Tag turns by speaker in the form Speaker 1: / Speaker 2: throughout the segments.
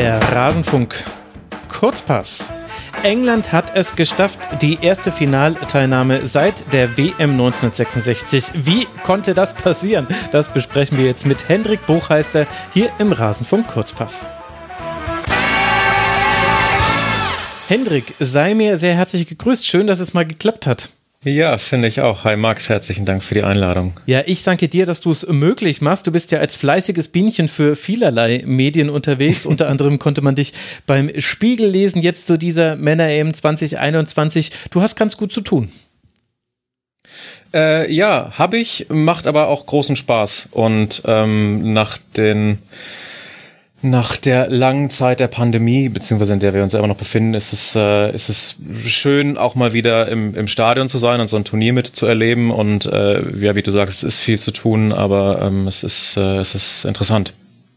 Speaker 1: Der Rasenfunk Kurzpass. England hat es geschafft, die erste Finalteilnahme seit der WM 1966. Wie konnte das passieren? Das besprechen wir jetzt mit Hendrik Buchheister hier im Rasenfunk Kurzpass. Hendrik, sei mir sehr herzlich gegrüßt. Schön, dass es mal geklappt hat.
Speaker 2: Ja, finde ich auch. Hi Max, herzlichen Dank für die Einladung.
Speaker 1: Ja, ich danke dir, dass du es möglich machst. Du bist ja als fleißiges Bienchen für vielerlei Medien unterwegs. Unter anderem konnte man dich beim Spiegel lesen, jetzt zu dieser Männer-EM 2021. Du hast ganz gut zu tun.
Speaker 2: Äh, ja, habe ich, macht aber auch großen Spaß. Und ähm, nach den nach der langen Zeit der Pandemie, beziehungsweise in der wir uns immer noch befinden, ist es, äh, ist es schön, auch mal wieder im, im Stadion zu sein und so ein Turnier mitzuerleben. Und äh, ja, wie du sagst, es ist viel zu tun, aber ähm, es, ist, äh, es ist interessant.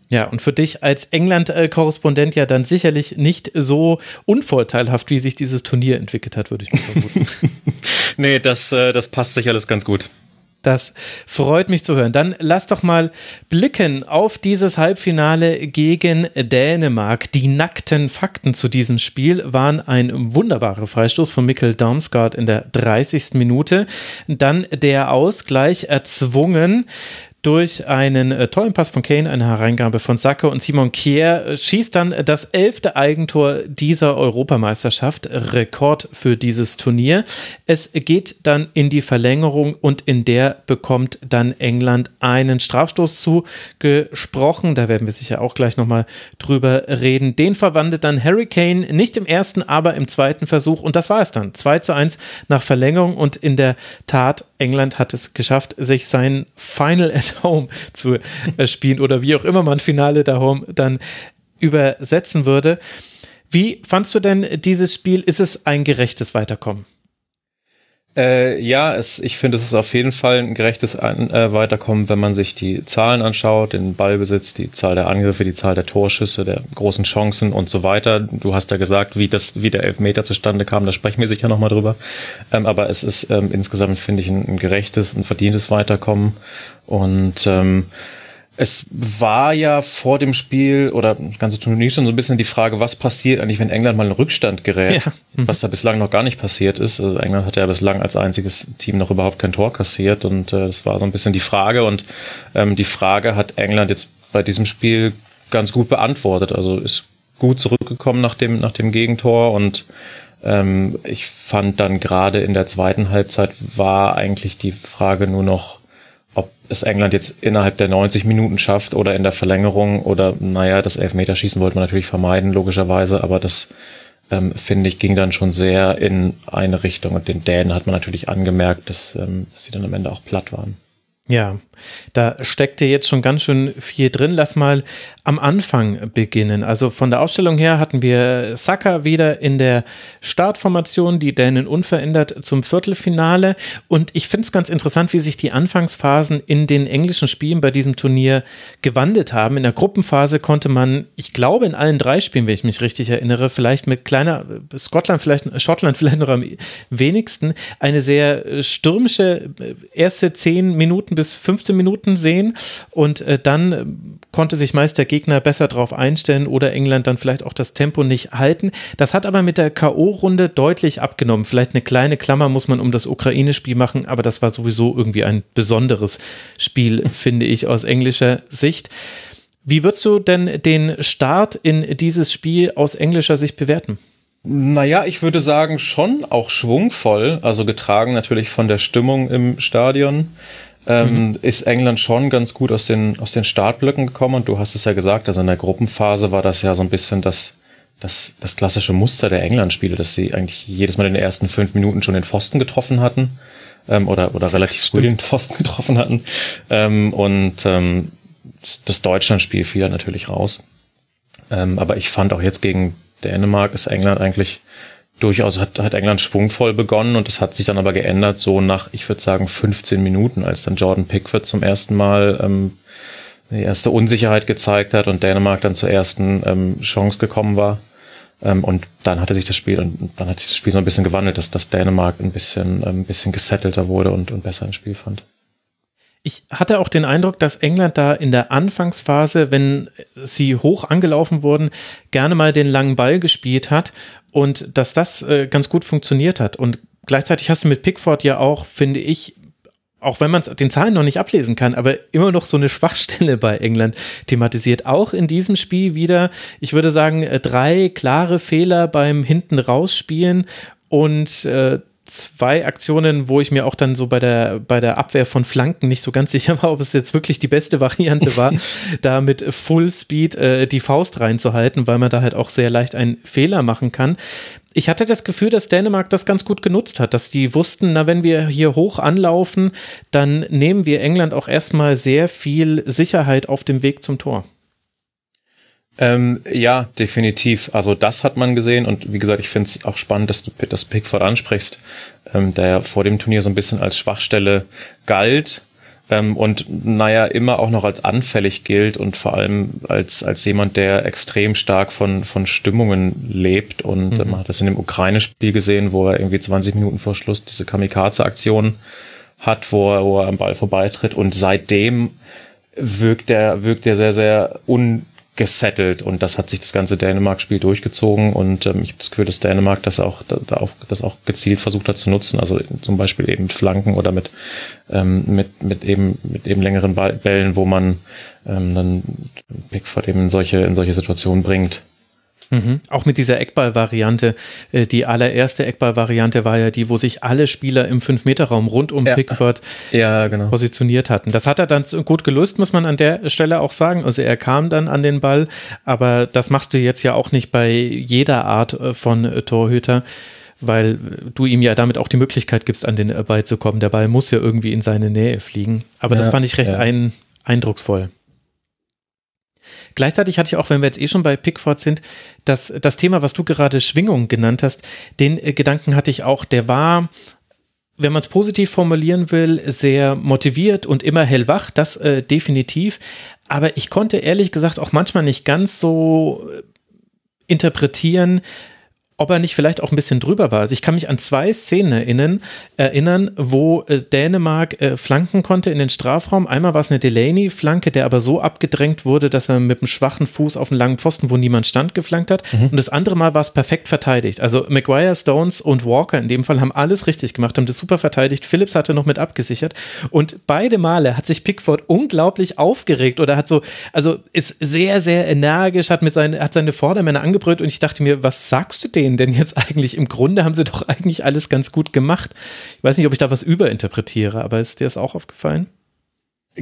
Speaker 1: Ja, und für dich als England-Korrespondent ja dann sicherlich nicht so unvorteilhaft, wie sich dieses Turnier entwickelt hat, würde ich mal vermuten.
Speaker 2: nee, das, äh, das passt sich alles ganz gut.
Speaker 1: Das freut mich zu hören. Dann lass doch mal blicken auf dieses Halbfinale gegen Dänemark. Die nackten Fakten zu diesem Spiel waren ein wunderbarer Freistoß von Mikkel Damsgaard in der 30. Minute. Dann der Ausgleich erzwungen durch einen äh, tollen Pass von Kane, eine Hereingabe von Sacke und Simon Kier äh, schießt dann das elfte Eigentor dieser Europameisterschaft, Rekord für dieses Turnier. Es geht dann in die Verlängerung und in der bekommt dann England einen Strafstoß zugesprochen. Da werden wir sicher auch gleich nochmal drüber reden. Den verwandelt dann Harry Kane nicht im ersten, aber im zweiten Versuch und das war es dann. 2 zu 1 nach Verlängerung und in der Tat, England hat es geschafft, sich sein Final Home zu äh, spielen oder wie auch immer man Finale da Home dann übersetzen würde. Wie fandst du denn dieses Spiel? Ist es ein gerechtes Weiterkommen?
Speaker 2: Äh, ja, es, ich finde, es ist auf jeden Fall ein gerechtes An äh, Weiterkommen, wenn man sich die Zahlen anschaut, den Ballbesitz, die Zahl der Angriffe, die Zahl der Torschüsse, der großen Chancen und so weiter. Du hast ja gesagt, wie das, wie der Elfmeter zustande kam, da sprechen wir sicher nochmal drüber. Ähm, aber es ist ähm, insgesamt, finde ich, ein, ein gerechtes, ein verdientes Weiterkommen. Und ähm, es war ja vor dem Spiel oder ganze Turnier schon so ein bisschen die Frage, was passiert eigentlich, wenn England mal in Rückstand gerät, ja. mhm. was da bislang noch gar nicht passiert ist. Also England hat ja bislang als einziges Team noch überhaupt kein Tor kassiert und äh, das war so ein bisschen die Frage und ähm, die Frage hat England jetzt bei diesem Spiel ganz gut beantwortet. Also ist gut zurückgekommen nach dem, nach dem Gegentor und ähm, ich fand dann gerade in der zweiten Halbzeit war eigentlich die Frage nur noch, es England jetzt innerhalb der 90 Minuten schafft oder in der Verlängerung oder naja, das Elfmeterschießen wollte man natürlich vermeiden, logischerweise, aber das ähm, finde ich ging dann schon sehr in eine Richtung und den Dänen hat man natürlich angemerkt, dass, ähm, dass sie dann am Ende auch platt waren.
Speaker 1: Ja, da steckt ja jetzt schon ganz schön viel drin. Lass mal am Anfang beginnen. Also von der Ausstellung her hatten wir Saka wieder in der Startformation, die Dänen unverändert zum Viertelfinale. Und ich finde es ganz interessant, wie sich die Anfangsphasen in den englischen Spielen bei diesem Turnier gewandelt haben. In der Gruppenphase konnte man, ich glaube, in allen drei Spielen, wenn ich mich richtig erinnere, vielleicht mit kleiner Scotland, vielleicht Schottland vielleicht noch am wenigsten, eine sehr stürmische erste zehn Minuten bis 15 Minuten sehen. Und äh, dann konnte sich meist der Gegner besser darauf einstellen oder England dann vielleicht auch das Tempo nicht halten. Das hat aber mit der K.O.-Runde deutlich abgenommen. Vielleicht eine kleine Klammer muss man um das Ukraine-Spiel machen, aber das war sowieso irgendwie ein besonderes Spiel, finde ich, aus englischer Sicht. Wie würdest du denn den Start in dieses Spiel aus englischer Sicht bewerten?
Speaker 2: Naja, ich würde sagen, schon auch schwungvoll, also getragen natürlich von der Stimmung im Stadion ähm, mhm. ist England schon ganz gut aus den, aus den Startblöcken gekommen. Und du hast es ja gesagt, also in der Gruppenphase war das ja so ein bisschen das, das, das klassische Muster der England-Spiele, dass sie eigentlich jedes Mal in den ersten fünf Minuten schon den Pfosten getroffen hatten. Ähm, oder, oder relativ früh den Pfosten getroffen hatten. Ähm, und ähm, das Deutschland-Spiel fiel natürlich raus. Ähm, aber ich fand auch jetzt gegen Dänemark ist England eigentlich durchaus hat, hat England schwungvoll begonnen und es hat sich dann aber geändert, so nach, ich würde sagen, 15 Minuten, als dann Jordan Pickford zum ersten Mal ähm, die erste Unsicherheit gezeigt hat und Dänemark dann zur ersten ähm, Chance gekommen war. Ähm, und dann hatte sich das Spiel und dann hat sich das Spiel so ein bisschen gewandelt, dass das Dänemark ein bisschen, ähm, ein bisschen gesettelter wurde und, und besser ins Spiel fand.
Speaker 1: Ich hatte auch den Eindruck, dass England da in der Anfangsphase, wenn sie hoch angelaufen wurden, gerne mal den langen Ball gespielt hat und dass das äh, ganz gut funktioniert hat. Und gleichzeitig hast du mit Pickford ja auch, finde ich, auch wenn man es den Zahlen noch nicht ablesen kann, aber immer noch so eine Schwachstelle bei England thematisiert. Auch in diesem Spiel wieder, ich würde sagen, äh, drei klare Fehler beim hinten rausspielen und äh, zwei Aktionen, wo ich mir auch dann so bei der, bei der Abwehr von Flanken nicht so ganz sicher war, ob es jetzt wirklich die beste Variante war, da mit Full Speed äh, die Faust reinzuhalten, weil man da halt auch sehr leicht einen Fehler machen kann. Ich hatte das Gefühl, dass Dänemark das ganz gut genutzt hat, dass die wussten, na, wenn wir hier hoch anlaufen, dann nehmen wir England auch erstmal sehr viel Sicherheit auf dem Weg zum Tor.
Speaker 2: Ähm, ja, definitiv. Also das hat man gesehen und wie gesagt, ich finde es auch spannend, dass du das Pickford ansprichst, ähm, der ja vor dem Turnier so ein bisschen als Schwachstelle galt ähm, und naja, immer auch noch als anfällig gilt und vor allem als, als jemand, der extrem stark von, von Stimmungen lebt und mhm. man hat das in dem Ukraine-Spiel gesehen, wo er irgendwie 20 Minuten vor Schluss diese Kamikaze-Aktion hat, wo er, wo er am Ball vorbeitritt und seitdem wirkt er, wirkt er sehr, sehr un gesettelt und das hat sich das ganze Dänemark-Spiel durchgezogen und ähm, ich habe das Gefühl, dass Dänemark das auch, da auch, das auch gezielt versucht hat zu nutzen, also zum Beispiel eben mit Flanken oder mit, ähm, mit, mit eben, mit eben längeren Bällen, wo man ähm, dann Pickford eben in solche, in solche Situationen bringt.
Speaker 1: Mhm. Auch mit dieser Eckball-Variante. Äh, die allererste Eckball-Variante war ja die, wo sich alle Spieler im 5-Meter-Raum rund um ja. Pickford ja, genau. positioniert hatten. Das hat er dann gut gelöst, muss man an der Stelle auch sagen. Also er kam dann an den Ball, aber das machst du jetzt ja auch nicht bei jeder Art äh, von äh, Torhüter weil du ihm ja damit auch die Möglichkeit gibst, an den Ball zu kommen. Der Ball muss ja irgendwie in seine Nähe fliegen. Aber ja, das fand ich recht ja. ein, eindrucksvoll. Gleichzeitig hatte ich auch, wenn wir jetzt eh schon bei Pickford sind, das, das Thema, was du gerade Schwingung genannt hast, den äh, Gedanken hatte ich auch, der war wenn man es positiv formulieren will, sehr motiviert und immer hellwach, das äh, definitiv. Aber ich konnte ehrlich gesagt auch manchmal nicht ganz so äh, interpretieren, ob er nicht vielleicht auch ein bisschen drüber war. Also ich kann mich an zwei Szenen erinnern, erinnern wo äh, Dänemark äh, flanken konnte in den Strafraum. Einmal war es eine Delaney-Flanke, der aber so abgedrängt wurde, dass er mit einem schwachen Fuß auf einen langen Pfosten, wo niemand stand, geflankt hat. Mhm. Und das andere Mal war es perfekt verteidigt. Also Maguire, Stones und Walker in dem Fall haben alles richtig gemacht, haben das super verteidigt. Phillips hatte noch mit abgesichert. Und beide Male hat sich Pickford unglaublich aufgeregt oder hat so, also ist sehr, sehr energisch, hat mit seinen, hat seine Vordermänner angebrüllt und ich dachte mir, was sagst du denen? Denen denn jetzt eigentlich? Im Grunde haben sie doch eigentlich alles ganz gut gemacht. Ich weiß nicht, ob ich da was überinterpretiere, aber ist dir das auch aufgefallen?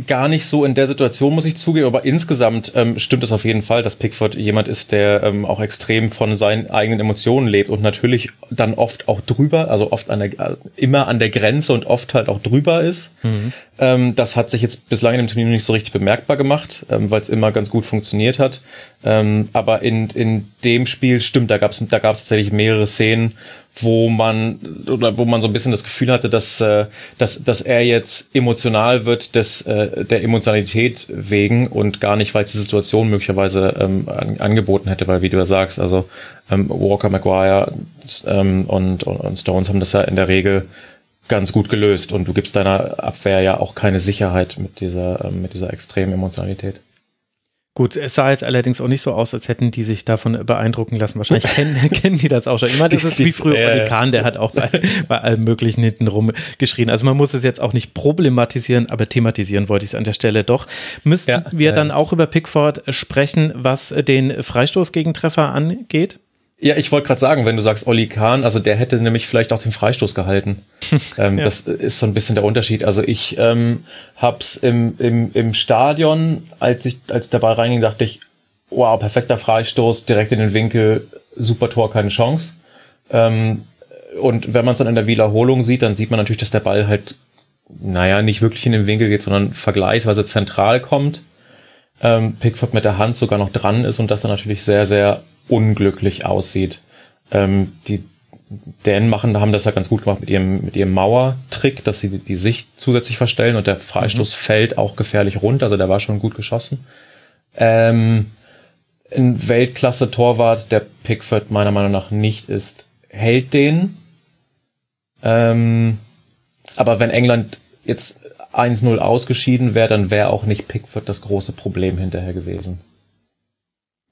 Speaker 2: Gar nicht so in der Situation, muss ich zugeben, aber insgesamt ähm, stimmt es auf jeden Fall, dass Pickford jemand ist, der ähm, auch extrem von seinen eigenen Emotionen lebt und natürlich dann oft auch drüber, also oft an der, äh, immer an der Grenze und oft halt auch drüber ist. Mhm. Ähm, das hat sich jetzt bislang in dem Turnier nicht so richtig bemerkbar gemacht, ähm, weil es immer ganz gut funktioniert hat. Ähm, aber in, in dem Spiel stimmt, da gab es da gab's tatsächlich mehrere Szenen, wo man oder wo man so ein bisschen das Gefühl hatte, dass, äh, dass, dass er jetzt emotional wird des, äh, der Emotionalität wegen und gar nicht, weil es die Situation möglicherweise ähm, an, angeboten hätte, weil wie du ja sagst, also ähm, Walker, Maguire ähm, und, und Stones haben das ja in der Regel ganz gut gelöst und du gibst deiner Abwehr ja auch keine Sicherheit mit dieser, ähm, mit dieser extremen Emotionalität.
Speaker 1: Gut, es sah jetzt allerdings auch nicht so aus, als hätten die sich davon beeindrucken lassen. Wahrscheinlich kennen, kennen die das auch schon. Ich meine, das ist wie früher. Oli Kahn, der hat auch bei, bei allem Möglichen hinten rum geschrien. Also man muss es jetzt auch nicht problematisieren, aber thematisieren wollte ich es an der Stelle doch. Müssten ja, wir ja. dann auch über Pickford sprechen, was den Freistoßgegentreffer angeht?
Speaker 2: Ja, ich wollte gerade sagen, wenn du sagst Olli Kahn, also der hätte nämlich vielleicht auch den Freistoß gehalten. ähm, ja. Das ist so ein bisschen der Unterschied. Also ich ähm, hab's im, im, im Stadion, als ich als der Ball reinging, dachte ich, wow, perfekter Freistoß, direkt in den Winkel, super Tor, keine Chance. Ähm, und wenn man es dann in der Wiederholung sieht, dann sieht man natürlich, dass der Ball halt, naja, nicht wirklich in den Winkel geht, sondern vergleichsweise zentral kommt. Ähm, Pickford mit der Hand sogar noch dran ist und das dann natürlich sehr, sehr unglücklich aussieht. Ähm, die Dänen machen, haben das ja ganz gut gemacht mit ihrem, mit ihrem Mauertrick, dass sie die Sicht zusätzlich verstellen und der Freistoß mhm. fällt auch gefährlich runter, also der war schon gut geschossen. Ähm, ein Weltklasse-Torwart, der Pickford meiner Meinung nach nicht ist, hält den. Ähm, aber wenn England jetzt 1-0 ausgeschieden wäre, dann wäre auch nicht Pickford das große Problem hinterher gewesen.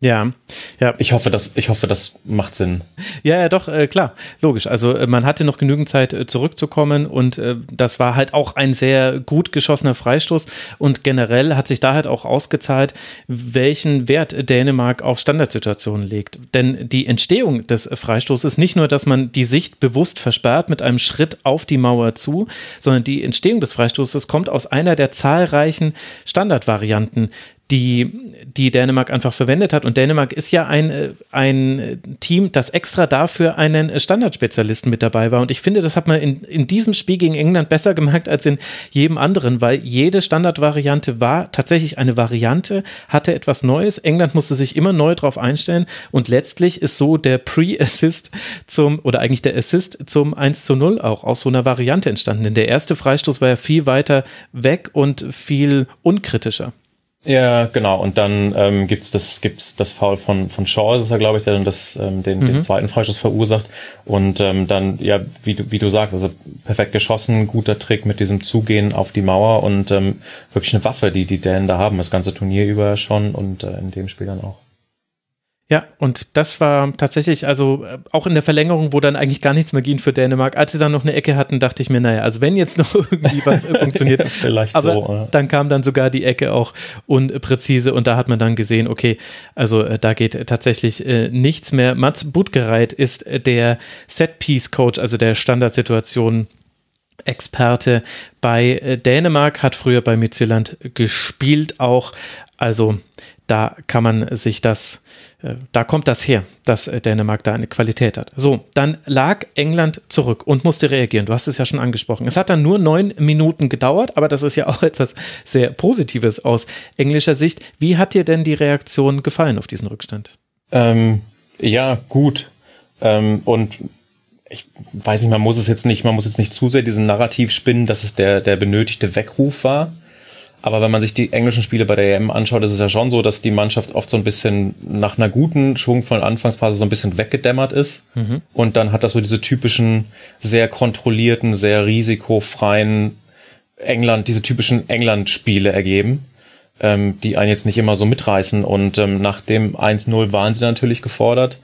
Speaker 1: Ja, ja.
Speaker 2: Ich hoffe, das, ich hoffe, das macht Sinn.
Speaker 1: Ja, ja, doch, äh, klar, logisch. Also äh, man hatte noch genügend Zeit äh, zurückzukommen und äh, das war halt auch ein sehr gut geschossener Freistoß und generell hat sich da halt auch ausgezahlt, welchen Wert Dänemark auf Standardsituationen legt. Denn die Entstehung des Freistoßes ist nicht nur, dass man die Sicht bewusst versperrt mit einem Schritt auf die Mauer zu, sondern die Entstehung des Freistoßes kommt aus einer der zahlreichen Standardvarianten, die, die Dänemark einfach verwendet hat. Und Dänemark ist ja ein, äh, ein Team, das extra dafür einen Standardspezialisten mit dabei war. Und ich finde, das hat man in, in diesem Spiel gegen England besser gemerkt als in jedem anderen, weil jede Standardvariante war tatsächlich eine Variante, hatte etwas Neues. England musste sich immer neu drauf einstellen. Und letztlich ist so der Pre-Assist zum, oder eigentlich der Assist zum 1 zu 0 auch aus so einer Variante entstanden. Denn der erste Freistoß war ja viel weiter weg und viel unkritischer.
Speaker 2: Ja, genau. Und dann ähm, gibt's das gibt's das Foul von von Shaw, ist es ja, glaube ich, der dann das ähm, den, mhm. den zweiten Freischuss verursacht. Und ähm, dann ja, wie du wie du sagst, also perfekt geschossen, guter Trick mit diesem Zugehen auf die Mauer und ähm, wirklich eine Waffe, die die Dänen da haben, das ganze Turnier über schon und äh, in dem Spiel dann auch.
Speaker 1: Ja, und das war tatsächlich, also äh, auch in der Verlängerung, wo dann eigentlich gar nichts mehr ging für Dänemark. Als sie dann noch eine Ecke hatten, dachte ich mir, naja, also wenn jetzt noch irgendwie was funktioniert,
Speaker 2: vielleicht
Speaker 1: aber
Speaker 2: so. Ja.
Speaker 1: Dann kam dann sogar die Ecke auch unpräzise und da hat man dann gesehen, okay, also äh, da geht tatsächlich äh, nichts mehr. Mats Budgereit ist äh, der Set-Piece-Coach, also der Standardsituation Experte bei äh, Dänemark, hat früher bei Midtjylland gespielt auch. Also da kann man sich das äh, da kommt das her, dass äh, Dänemark da eine Qualität hat. So, dann lag England zurück und musste reagieren. Du hast es ja schon angesprochen. Es hat dann nur neun Minuten gedauert, aber das ist ja auch etwas sehr Positives aus englischer Sicht. Wie hat dir denn die Reaktion gefallen auf diesen Rückstand?
Speaker 2: Ähm, ja, gut. Ähm, und ich weiß nicht, man muss es jetzt nicht, man muss jetzt nicht zu sehr diesen Narrativ spinnen, dass es der, der benötigte Weckruf war. Aber wenn man sich die englischen Spiele bei der EM anschaut, ist es ja schon so, dass die Mannschaft oft so ein bisschen nach einer guten, schwungvollen Anfangsphase so ein bisschen weggedämmert ist. Mhm. Und dann hat das so diese typischen, sehr kontrollierten, sehr risikofreien England, diese typischen England-Spiele ergeben ähm, die einen jetzt nicht immer so mitreißen. Und ähm, nach dem 1-0 waren sie natürlich gefordert.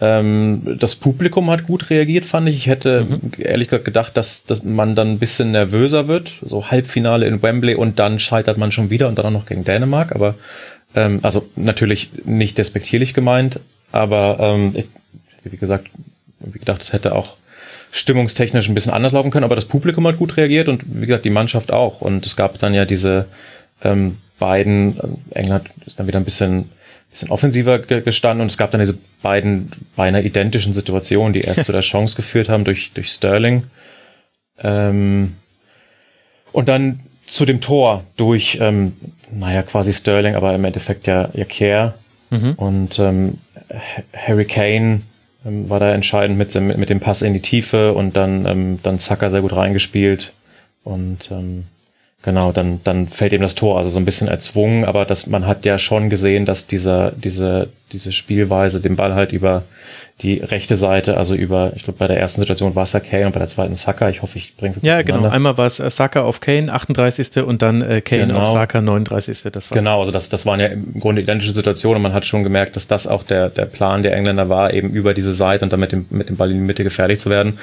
Speaker 2: Ähm, das Publikum hat gut reagiert, fand ich. Ich hätte mhm. ehrlich gesagt gedacht, dass, dass man dann ein bisschen nervöser wird. So Halbfinale in Wembley und dann scheitert man schon wieder und dann auch noch gegen Dänemark. Aber ähm, also natürlich nicht despektierlich gemeint, aber ähm, ich, wie gesagt, wie gedacht, es hätte auch stimmungstechnisch ein bisschen anders laufen können, aber das Publikum hat gut reagiert und wie gesagt, die Mannschaft auch. Und es gab dann ja diese ähm, beiden, äh, England ist dann wieder ein bisschen, bisschen offensiver gestanden und es gab dann diese beiden beinahe identischen Situationen, die erst zu der Chance geführt haben durch, durch Sterling. Ähm, und dann zu dem Tor durch, ähm, naja, quasi Sterling, aber im Endeffekt ja, ja Care. Mhm. Und ähm, Harry Kane ähm, war da entscheidend mit, mit dem Pass in die Tiefe und dann, ähm, dann Zucker sehr gut reingespielt. Und ähm, Genau, dann, dann fällt ihm das Tor, also so ein bisschen erzwungen, aber das, man hat ja schon gesehen, dass dieser, diese, diese Spielweise den Ball halt über die rechte Seite, also über, ich glaube, bei der ersten Situation war es ja Kane und bei der zweiten Saka. Ich hoffe, ich bringe es jetzt
Speaker 1: Ja, genau. Einmal war es äh, Saka auf Kane, 38. und dann äh, Kane genau. auf Saka, 39.
Speaker 2: Das war genau, also das, das waren ja im Grunde identische Situationen und man hat schon gemerkt, dass das auch der, der Plan der Engländer war, eben über diese Seite und dann mit dem, mit dem Ball in die Mitte gefährlich zu werden.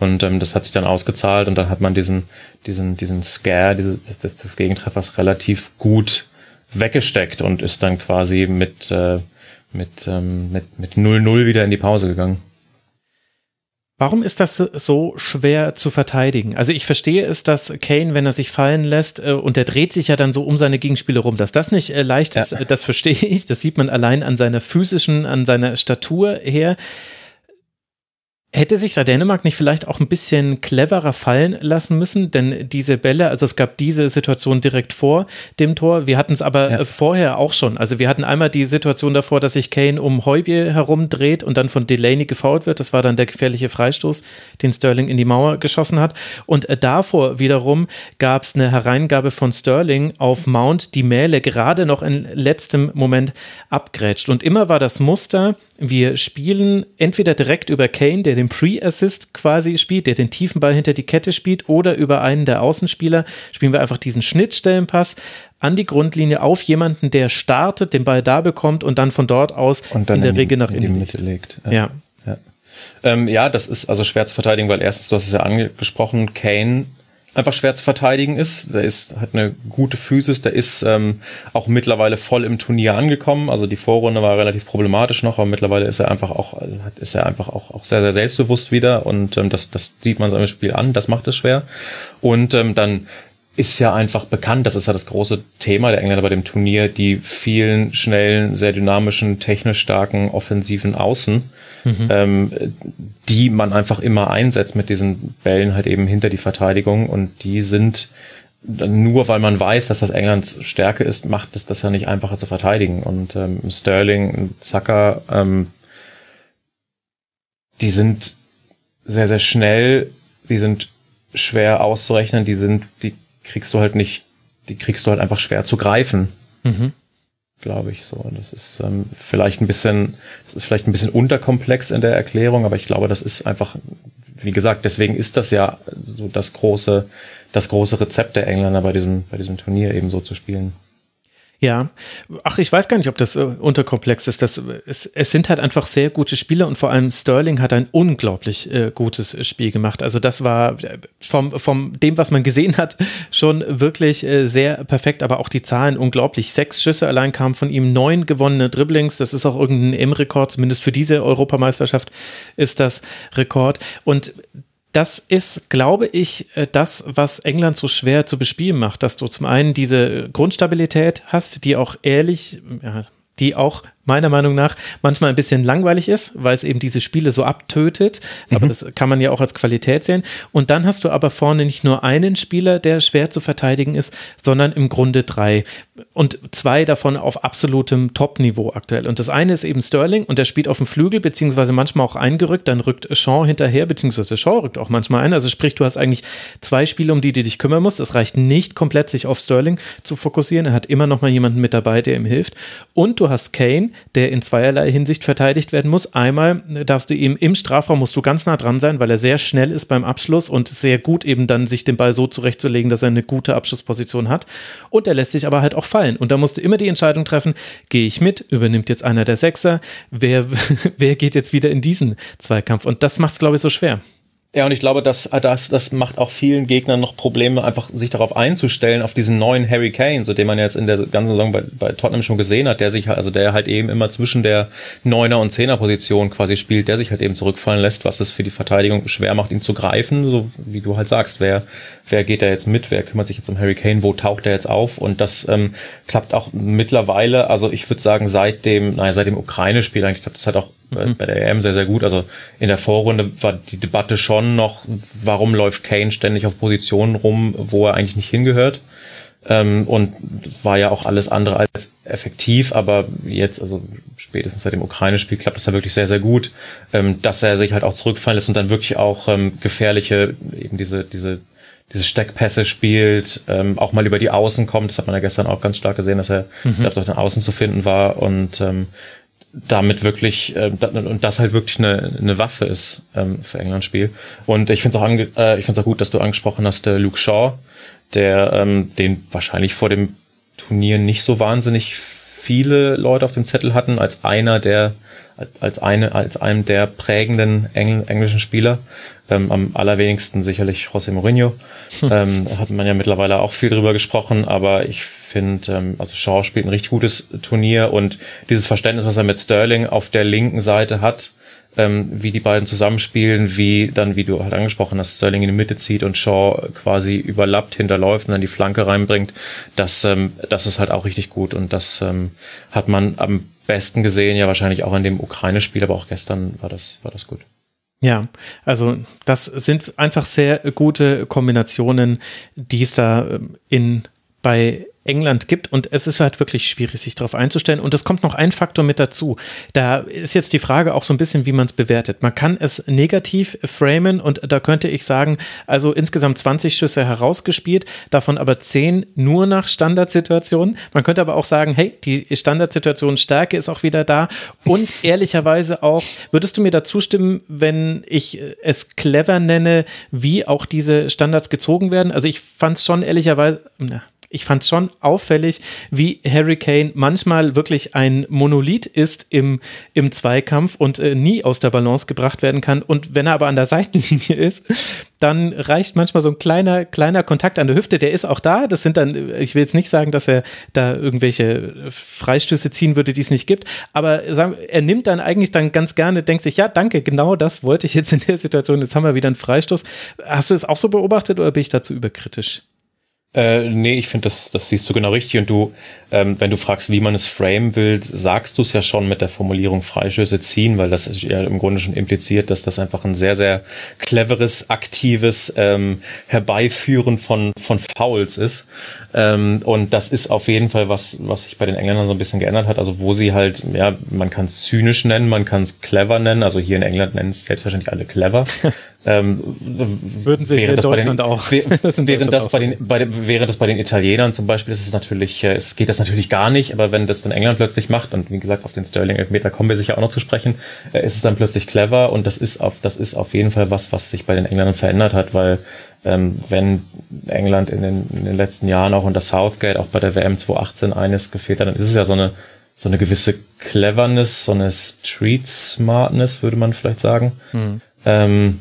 Speaker 2: Und ähm, das hat sich dann ausgezahlt und dann hat man diesen, diesen, diesen Scare diese, des, des Gegentreffers relativ gut weggesteckt und ist dann quasi mit, äh, mit, ähm, mit, mit 0-0 wieder in die Pause gegangen.
Speaker 1: Warum ist das so schwer zu verteidigen? Also ich verstehe es, dass Kane, wenn er sich fallen lässt äh, und der dreht sich ja dann so um seine Gegenspieler rum, dass das nicht äh, leicht ist, ja. das verstehe ich. Das sieht man allein an seiner physischen, an seiner Statur her. Hätte sich da Dänemark nicht vielleicht auch ein bisschen cleverer fallen lassen müssen? Denn diese Bälle, also es gab diese Situation direkt vor dem Tor. Wir hatten es aber ja. vorher auch schon. Also wir hatten einmal die Situation davor, dass sich Kane um Heubier herumdreht und dann von Delaney gefault wird. Das war dann der gefährliche Freistoß, den Sterling in die Mauer geschossen hat. Und äh, davor wiederum gab es eine Hereingabe von Sterling auf Mount, die Mähle gerade noch in letztem Moment abgrätscht. Und immer war das Muster, wir spielen entweder direkt über Kane, der den Pre-Assist quasi spielt, der den tiefen Ball hinter die Kette spielt, oder über einen der Außenspieler spielen wir einfach diesen Schnittstellenpass an die Grundlinie auf jemanden, der startet, den Ball da bekommt und dann von dort aus
Speaker 2: in der in Regel nach in die Mitte legt.
Speaker 1: Ja. ja.
Speaker 2: Ja. Ähm, ja, das ist also schwer zu verteidigen, weil erstens, du hast es ja angesprochen, Kane einfach schwer zu verteidigen ist. Der ist, hat eine gute Physis, der ist ähm, auch mittlerweile voll im Turnier angekommen. Also die Vorrunde war relativ problematisch noch, aber mittlerweile ist er einfach auch, ist er einfach auch, auch sehr, sehr selbstbewusst wieder und ähm, das, das sieht man seinem Spiel an, das macht es schwer. Und ähm, dann ist ja einfach bekannt, das ist ja das große Thema der Engländer bei dem Turnier, die vielen schnellen, sehr dynamischen, technisch starken, offensiven Außen, mhm. ähm, die man einfach immer einsetzt mit diesen Bällen halt eben hinter die Verteidigung und die sind nur weil man weiß, dass das Englands Stärke ist, macht es das ja nicht einfacher zu verteidigen. Und ähm, Sterling, Zucker, ähm, die sind sehr, sehr schnell, die sind schwer auszurechnen, die sind, die kriegst du halt nicht, die kriegst du halt einfach schwer zu greifen. Mhm. Glaube ich so. Das ist ähm, vielleicht ein bisschen, das ist vielleicht ein bisschen unterkomplex in der Erklärung, aber ich glaube, das ist einfach, wie gesagt, deswegen ist das ja so das große, das große Rezept der Engländer bei diesem, bei diesem Turnier eben so zu spielen.
Speaker 1: Ja, ach, ich weiß gar nicht, ob das äh, unterkomplex ist. Das, es, es sind halt einfach sehr gute Spieler und vor allem Sterling hat ein unglaublich äh, gutes Spiel gemacht. Also das war äh, vom, vom dem, was man gesehen hat, schon wirklich äh, sehr perfekt, aber auch die Zahlen unglaublich. Sechs Schüsse allein kamen von ihm, neun gewonnene Dribblings. Das ist auch irgendein M-Rekord, zumindest für diese Europameisterschaft ist das Rekord. Und das ist, glaube ich, äh, das, was England so schwer zu bespielen macht, dass du zum einen diese Grundstabilität hast, die auch ehrlich, ja, die auch meiner Meinung nach manchmal ein bisschen langweilig ist, weil es eben diese Spiele so abtötet. Aber mhm. das kann man ja auch als Qualität sehen. Und dann hast du aber vorne nicht nur einen Spieler, der schwer zu verteidigen ist, sondern im Grunde drei. Und zwei davon auf absolutem Top-Niveau aktuell. Und das eine ist eben Sterling und der spielt auf dem Flügel, beziehungsweise manchmal auch eingerückt. Dann rückt Shaw hinterher, beziehungsweise Shaw rückt auch manchmal ein. Also sprich, du hast eigentlich zwei Spiele, um die du dich kümmern musst. Es reicht nicht komplett, sich auf Sterling zu fokussieren. Er hat immer noch mal jemanden mit dabei, der ihm hilft. Und du hast Kane, der in zweierlei Hinsicht verteidigt werden muss. Einmal darfst du ihm im Strafraum musst du ganz nah dran sein, weil er sehr schnell ist beim Abschluss und sehr gut eben dann sich den Ball so zurechtzulegen, dass er eine gute Abschlussposition hat. Und er lässt sich aber halt auch fallen. Und da musst du immer die Entscheidung treffen, gehe ich mit, übernimmt jetzt einer der Sechser, wer, wer geht jetzt wieder in diesen Zweikampf? Und das macht es, glaube ich, so schwer.
Speaker 2: Ja, und ich glaube, dass das, das macht auch vielen Gegnern noch Probleme, einfach sich darauf einzustellen, auf diesen neuen Harry Kane, so den man jetzt in der ganzen Saison bei, bei Tottenham schon gesehen hat, der sich halt, also der halt eben immer zwischen der Neuner und Zehner Position quasi spielt, der sich halt eben zurückfallen lässt, was es für die Verteidigung schwer macht, ihn zu greifen, so wie du halt sagst, wer, wer geht da jetzt mit, wer kümmert sich jetzt um Harry Kane, wo taucht er jetzt auf? Und das ähm, klappt auch mittlerweile, also ich würde sagen, seit dem, naja, seit dem Ukraine-Spiel eigentlich klappt das halt auch mhm. bei der EM sehr, sehr gut. Also in der Vorrunde war die Debatte schon noch, warum läuft Kane ständig auf Positionen rum, wo er eigentlich nicht hingehört. Ähm, und war ja auch alles andere als effektiv, aber jetzt, also spätestens seit dem Ukraine-Spiel klappt das ja wirklich sehr, sehr gut, ähm, dass er sich halt auch zurückfallen lässt und dann wirklich auch ähm, gefährliche, eben diese, diese, diese Steckpässe spielt, ähm, auch mal über die Außen kommt. Das hat man ja gestern auch ganz stark gesehen, dass er mhm. auf den Außen zu finden war und ähm, damit wirklich äh, und das halt wirklich eine, eine Waffe ist ähm, für Englands Spiel. Und ich finde es auch, ange äh, ich find's auch gut, dass du angesprochen hast, der Luke Shaw, der ähm, den wahrscheinlich vor dem Turnier nicht so wahnsinnig viele Leute auf dem Zettel hatten, als einer der, als eine, als einem der prägenden Engl englischen Spieler. Ähm, am allerwenigsten sicherlich José Mourinho. Hm. Ähm, hat man ja mittlerweile auch viel drüber gesprochen, aber ich finde, ähm, also Shaw spielt ein richtig gutes Turnier und dieses Verständnis, was er mit Sterling auf der linken Seite hat, ähm, wie die beiden zusammenspielen, wie dann, wie du halt angesprochen hast, Sterling in die Mitte zieht und Shaw quasi überlappt, hinterläuft und dann die Flanke reinbringt, das, ähm, das ist halt auch richtig gut und das ähm, hat man am besten gesehen, ja wahrscheinlich auch in dem Ukraine-Spiel, aber auch gestern war das, war das gut.
Speaker 1: Ja, also das sind einfach sehr gute Kombinationen, die es da ähm, in bei England gibt. Und es ist halt wirklich schwierig, sich darauf einzustellen. Und es kommt noch ein Faktor mit dazu. Da ist jetzt die Frage auch so ein bisschen, wie man es bewertet. Man kann es negativ framen und da könnte ich sagen, also insgesamt 20 Schüsse herausgespielt, davon aber 10 nur nach Standardsituationen. Man könnte aber auch sagen, hey, die Standardsituation Stärke ist auch wieder da. Und ehrlicherweise auch, würdest du mir da zustimmen, wenn ich es clever nenne, wie auch diese Standards gezogen werden? Also ich fand es schon ehrlicherweise, na, ich fand schon auffällig, wie Harry Kane manchmal wirklich ein Monolith ist im, im Zweikampf und äh, nie aus der Balance gebracht werden kann. Und wenn er aber an der Seitenlinie ist, dann reicht manchmal so ein kleiner, kleiner Kontakt an der Hüfte. Der ist auch da. Das sind dann, ich will jetzt nicht sagen, dass er da irgendwelche Freistöße ziehen würde, die es nicht gibt. Aber er nimmt dann eigentlich dann ganz gerne, denkt sich, ja, danke, genau das wollte ich jetzt in der Situation. Jetzt haben wir wieder einen Freistoß. Hast du es auch so beobachtet oder bin ich dazu überkritisch?
Speaker 2: Äh, nee, ich finde, das, das siehst du genau richtig. Und du, ähm, wenn du fragst, wie man es framen will, sagst du es ja schon mit der Formulierung Freischüsse ziehen, weil das ja im Grunde schon impliziert, dass das einfach ein sehr, sehr cleveres, aktives ähm, Herbeiführen von, von Fouls ist. Ähm, und das ist auf jeden Fall was, was sich bei den Engländern so ein bisschen geändert hat. Also wo sie halt, ja, man kann es zynisch nennen, man kann es clever nennen. Also hier in England nennen es selbstverständlich alle clever.
Speaker 1: Ähm, Würden sie in Deutschland
Speaker 2: den,
Speaker 1: auch.
Speaker 2: während, das bei den, bei den, während das bei den Italienern zum Beispiel ist es natürlich, äh, es geht das natürlich gar nicht, aber wenn das dann England plötzlich macht, und wie gesagt, auf den Sterling-Elfmeter kommen wir sicher auch noch zu sprechen, äh, ist es dann plötzlich clever und das ist auf, das ist auf jeden Fall was, was sich bei den Engländern verändert hat, weil ähm, wenn England in den, in den letzten Jahren auch unter Southgate, auch bei der WM 2018 eines gefehlt hat, dann ist es ja so eine, so eine gewisse Cleverness, so eine Street Smartness, würde man vielleicht sagen. Mhm. Ähm,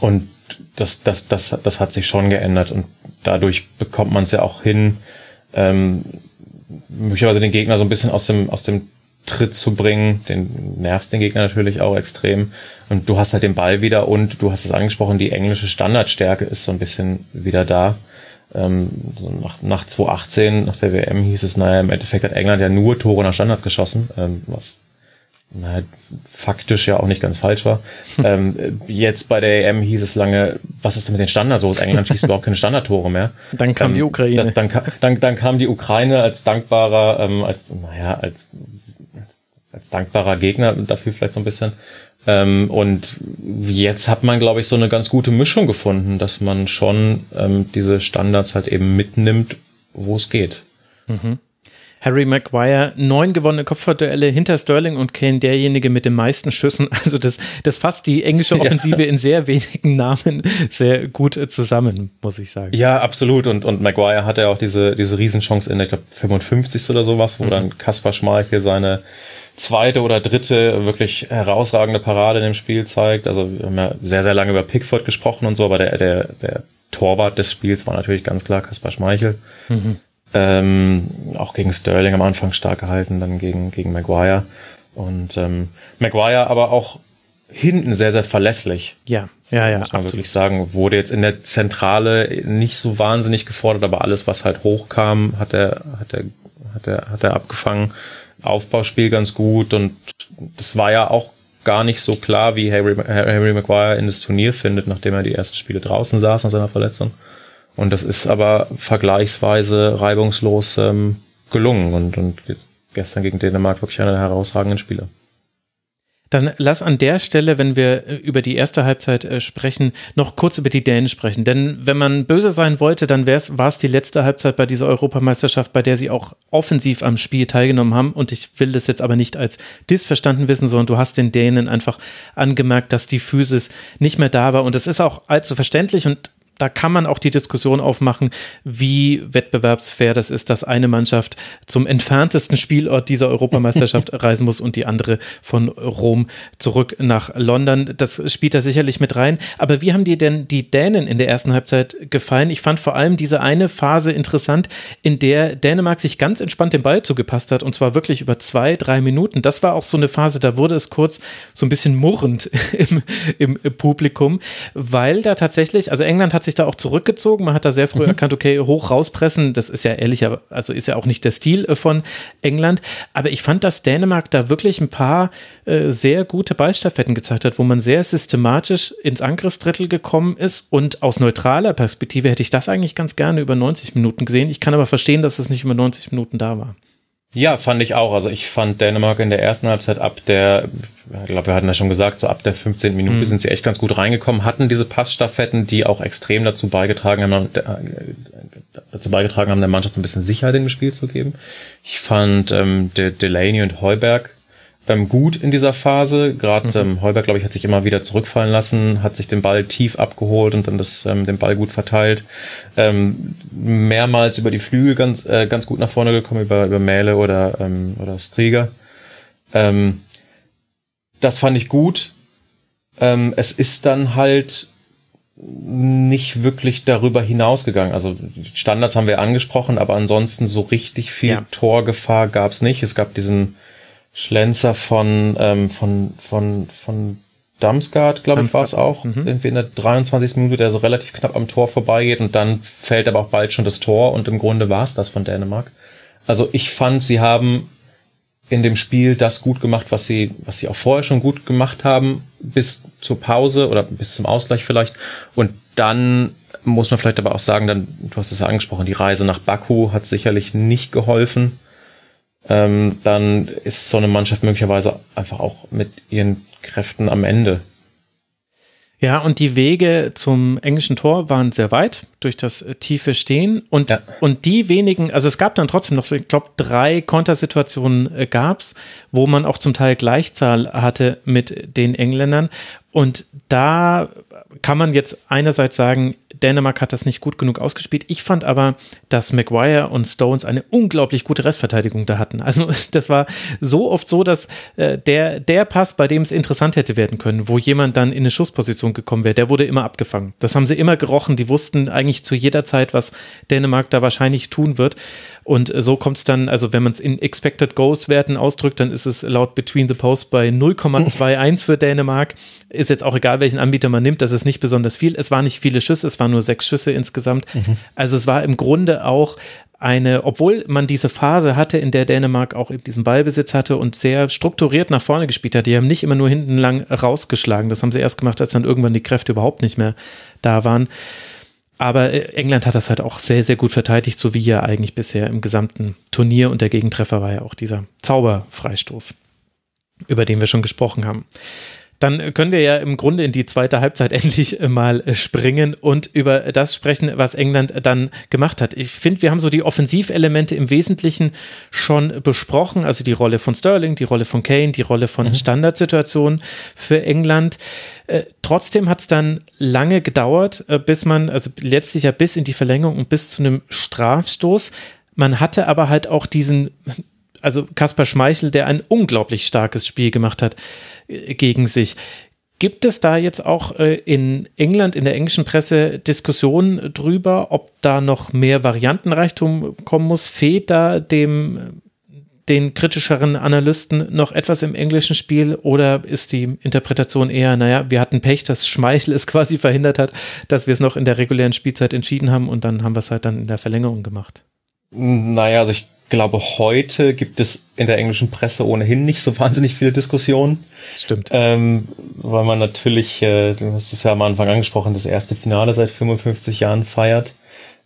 Speaker 2: und das, das, das, das hat sich schon geändert und dadurch bekommt man es ja auch hin, ähm, möglicherweise den Gegner so ein bisschen aus dem, aus dem Tritt zu bringen. Den nervst den Gegner natürlich auch extrem. Und du hast halt den Ball wieder und du hast es angesprochen, die englische Standardstärke ist so ein bisschen wieder da. Ähm, so nach, nach 2018, nach der WM hieß es, naja, im Endeffekt hat England ja nur Tore nach Standards geschossen, ähm, was na, faktisch ja auch nicht ganz falsch war. ähm, jetzt bei der EM hieß es lange, was ist denn mit den Standards? England schießt überhaupt keine Standardtore mehr.
Speaker 1: Dann kam ähm, die Ukraine.
Speaker 2: Das, dann, dann, dann kam die Ukraine als dankbarer, ähm, als, naja, als, als, als dankbarer Gegner dafür vielleicht so ein bisschen. Ähm, und jetzt hat man, glaube ich, so eine ganz gute Mischung gefunden, dass man schon ähm, diese Standards halt eben mitnimmt, wo es geht.
Speaker 1: Mhm. Harry Maguire, neun gewonnene Kopfballduelle hinter Sterling und Kane derjenige mit den meisten Schüssen. Also das, das fasst die englische Offensive ja. in sehr wenigen Namen sehr gut zusammen, muss ich sagen.
Speaker 2: Ja, absolut. Und, und Maguire hatte ja auch diese, diese Riesenchance in, ich glaube, 55. oder sowas, wo mhm. dann Kaspar Schmeichel seine zweite oder dritte wirklich herausragende Parade in dem Spiel zeigt. Also wir haben ja sehr, sehr lange über Pickford gesprochen und so, aber der, der, der Torwart des Spiels war natürlich ganz klar Kaspar Schmeichel. Mhm. Ähm, auch gegen Sterling am Anfang stark gehalten, dann gegen, gegen Maguire. Und ähm, Maguire aber auch hinten sehr, sehr verlässlich.
Speaker 1: Ja, ja, ja.
Speaker 2: Muss man absolut. wirklich sagen. Wurde jetzt in der Zentrale nicht so wahnsinnig gefordert, aber alles, was halt hochkam, hat er, hat er, hat er, hat er abgefangen. Aufbauspiel ganz gut und das war ja auch gar nicht so klar, wie Harry, Harry Maguire in das Turnier findet, nachdem er die ersten Spiele draußen saß nach seiner Verletzung. Und das ist aber vergleichsweise reibungslos ähm, gelungen und, und gestern gegen Dänemark wirklich einer der herausragenden Spiele.
Speaker 1: Dann lass an der Stelle, wenn wir äh, über die erste Halbzeit äh, sprechen, noch kurz über die Dänen sprechen. Denn wenn man böse sein wollte, dann war es die letzte Halbzeit bei dieser Europameisterschaft, bei der sie auch offensiv am Spiel teilgenommen haben. Und ich will das jetzt aber nicht als disverstanden wissen, sondern du hast den Dänen einfach angemerkt, dass die Physis nicht mehr da war. Und das ist auch allzu verständlich und da kann man auch die Diskussion aufmachen, wie wettbewerbsfair das ist, dass eine Mannschaft zum entferntesten Spielort dieser Europameisterschaft reisen muss und die andere von Rom zurück nach London. Das spielt da sicherlich mit rein. Aber wie haben dir denn die Dänen in der ersten Halbzeit gefallen? Ich fand vor allem diese eine Phase interessant, in der Dänemark sich ganz entspannt den Ball zugepasst hat und zwar wirklich über zwei, drei Minuten. Das war auch so eine Phase, da wurde es kurz so ein bisschen murrend im, im Publikum, weil da tatsächlich, also England hat sich sich da auch zurückgezogen. Man hat da sehr früh mhm. erkannt, okay, hoch rauspressen, das ist ja ehrlicher, also ist ja auch nicht der Stil äh, von England. Aber ich fand, dass Dänemark da wirklich ein paar äh, sehr gute Ballstaffetten gezeigt hat, wo man sehr systematisch ins Angriffsdrittel gekommen ist. Und aus neutraler Perspektive hätte ich das eigentlich ganz gerne über 90 Minuten gesehen. Ich kann aber verstehen, dass es nicht über 90 Minuten da war.
Speaker 2: Ja, fand ich auch. Also ich fand Dänemark in der ersten Halbzeit ab der, ich glaube, wir hatten das schon gesagt, so ab der 15. Minute mhm. sind sie echt ganz gut reingekommen, hatten diese Passstaffetten, die auch extrem dazu beigetragen haben, äh, dazu beigetragen haben, der Mannschaft ein bisschen Sicherheit im Spiel zu geben. Ich fand ähm, De Delaney und Heuberg ähm, gut in dieser Phase. Gerade mhm. ähm, Heuberg, glaube ich, hat sich immer wieder zurückfallen lassen, hat sich den Ball tief abgeholt und dann das, ähm, den Ball gut verteilt. Ähm, mehrmals über die Flügel ganz, äh, ganz gut nach vorne gekommen, über, über Mähle oder, ähm, oder Strieger. Ähm, das fand ich gut. Ähm, es ist dann halt nicht wirklich darüber hinausgegangen. Also Standards haben wir angesprochen, aber ansonsten so richtig viel ja. Torgefahr gab es nicht. Es gab diesen Schlenzer von, ähm, von, von, von Damsgaard, glaube ich, war es auch. Mhm. Irgendwie in der 23. Minute, der so relativ knapp am Tor vorbeigeht und dann fällt aber auch bald schon das Tor und im Grunde war es das von Dänemark. Also ich fand, sie haben in dem Spiel das gut gemacht, was sie, was sie auch vorher schon gut gemacht haben, bis zur Pause oder bis zum Ausgleich vielleicht. Und dann muss man vielleicht aber auch sagen, dann, du hast es ja angesprochen, die Reise nach Baku hat sicherlich nicht geholfen ähm, dann ist so eine Mannschaft möglicherweise einfach auch mit ihren Kräften am Ende.
Speaker 1: Ja, und die Wege zum englischen Tor waren sehr weit durch das äh, tiefe Stehen und, ja. und die wenigen, also es gab dann trotzdem noch, ich glaube, drei Kontersituationen äh, gab's, wo man auch zum Teil Gleichzahl hatte mit den Engländern und da kann man jetzt einerseits sagen, Dänemark hat das nicht gut genug ausgespielt. Ich fand aber, dass Maguire und Stones eine unglaublich gute Restverteidigung da hatten. Also das war so oft so, dass äh, der, der Pass, bei dem es interessant hätte werden können, wo jemand dann in eine Schussposition gekommen wäre, der wurde immer abgefangen. Das haben sie immer gerochen. Die wussten eigentlich zu jeder Zeit, was Dänemark da wahrscheinlich tun wird. Und so kommt es dann, also wenn man es in Expected Goals Werten ausdrückt, dann ist es laut Between the Post bei 0,21 für Dänemark. Ist jetzt auch egal, welchen Anbieter man nimmt, das ist nicht besonders viel. Es waren nicht viele Schüsse, es waren nur sechs Schüsse insgesamt. Mhm. Also es war im Grunde auch eine, obwohl man diese Phase hatte, in der Dänemark auch eben diesen Ballbesitz hatte und sehr strukturiert nach vorne gespielt hat, die haben nicht immer nur hinten lang rausgeschlagen. Das haben sie erst gemacht, als dann irgendwann die Kräfte überhaupt nicht mehr da waren. Aber äh, England hat das halt auch sehr, sehr gut verteidigt, so wie ja eigentlich bisher im gesamten Turnier. Und der Gegentreffer war ja auch dieser Zauberfreistoß, über den wir schon gesprochen haben dann können wir ja im Grunde in die zweite Halbzeit endlich mal springen und über das sprechen, was England dann gemacht hat. Ich finde, wir haben so die Offensivelemente im Wesentlichen schon besprochen, also die Rolle von Sterling, die Rolle von Kane, die Rolle von mhm. Standardsituationen für England. Äh, trotzdem hat es dann lange gedauert, äh, bis man, also letztlich ja bis in die Verlängerung und bis zu einem Strafstoß. Man hatte aber halt auch diesen also Kaspar Schmeichel, der ein unglaublich starkes Spiel gemacht hat äh, gegen sich. Gibt es da jetzt auch äh, in England, in der englischen Presse Diskussionen drüber, ob da noch mehr Variantenreichtum kommen muss? Fehlt da dem den kritischeren Analysten noch etwas im englischen Spiel oder ist die Interpretation eher, naja, wir hatten Pech, dass Schmeichel es quasi verhindert hat, dass wir es noch in der regulären Spielzeit entschieden haben und dann haben wir es halt dann in der Verlängerung gemacht?
Speaker 2: Naja, also ich glaube, heute gibt es in der englischen Presse ohnehin nicht so wahnsinnig viele Diskussionen.
Speaker 1: Stimmt.
Speaker 2: Ähm, weil man natürlich, äh, du hast es ja am Anfang angesprochen, das erste Finale seit 55 Jahren feiert.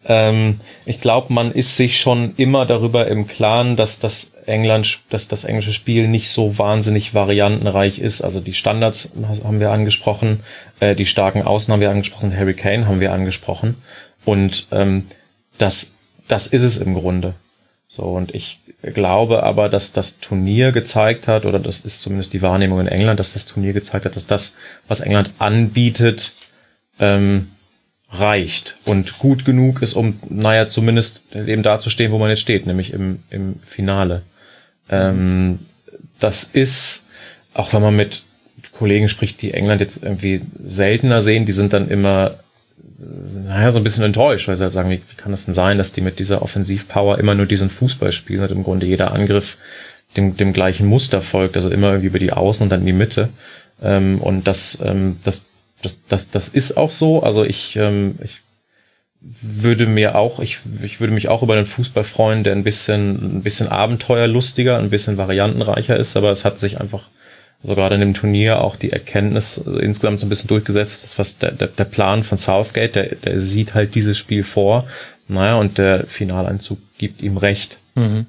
Speaker 2: Ähm, ich glaube, man ist sich schon immer darüber im Klaren, dass das England, dass das englische Spiel nicht so wahnsinnig variantenreich ist. Also die Standards haben wir angesprochen, äh, die starken Außen haben wir angesprochen, Harry Kane haben wir angesprochen. Und ähm, das, das ist es im Grunde. So, und ich glaube aber, dass das Turnier gezeigt hat, oder das ist zumindest die Wahrnehmung in England, dass das Turnier gezeigt hat, dass das, was England anbietet, ähm, reicht und gut genug ist, um, naja, zumindest eben dazustehen, wo man jetzt steht, nämlich im, im Finale. Ähm, das ist, auch wenn man mit Kollegen spricht, die England jetzt irgendwie seltener sehen, die sind dann immer naja, so ein bisschen enttäuscht, weil sie halt sagen, wie, wie kann das denn sein, dass die mit dieser Offensivpower immer nur diesen Fußball spielen und im Grunde jeder Angriff dem, dem gleichen Muster folgt, also immer irgendwie über die Außen und dann in die Mitte. Ähm, und das, ähm, das, das, das, das ist auch so. Also ich, ähm, ich würde mir auch, ich, ich würde mich auch über einen Fußball freuen, der ein bisschen, ein bisschen abenteuerlustiger, ein bisschen variantenreicher ist, aber es hat sich einfach, also gerade in dem Turnier auch die Erkenntnis also insgesamt so ein bisschen durchgesetzt, dass was der, der, der Plan von Southgate, der, der sieht halt dieses Spiel vor, naja, und der Finaleinzug gibt ihm recht. Mhm.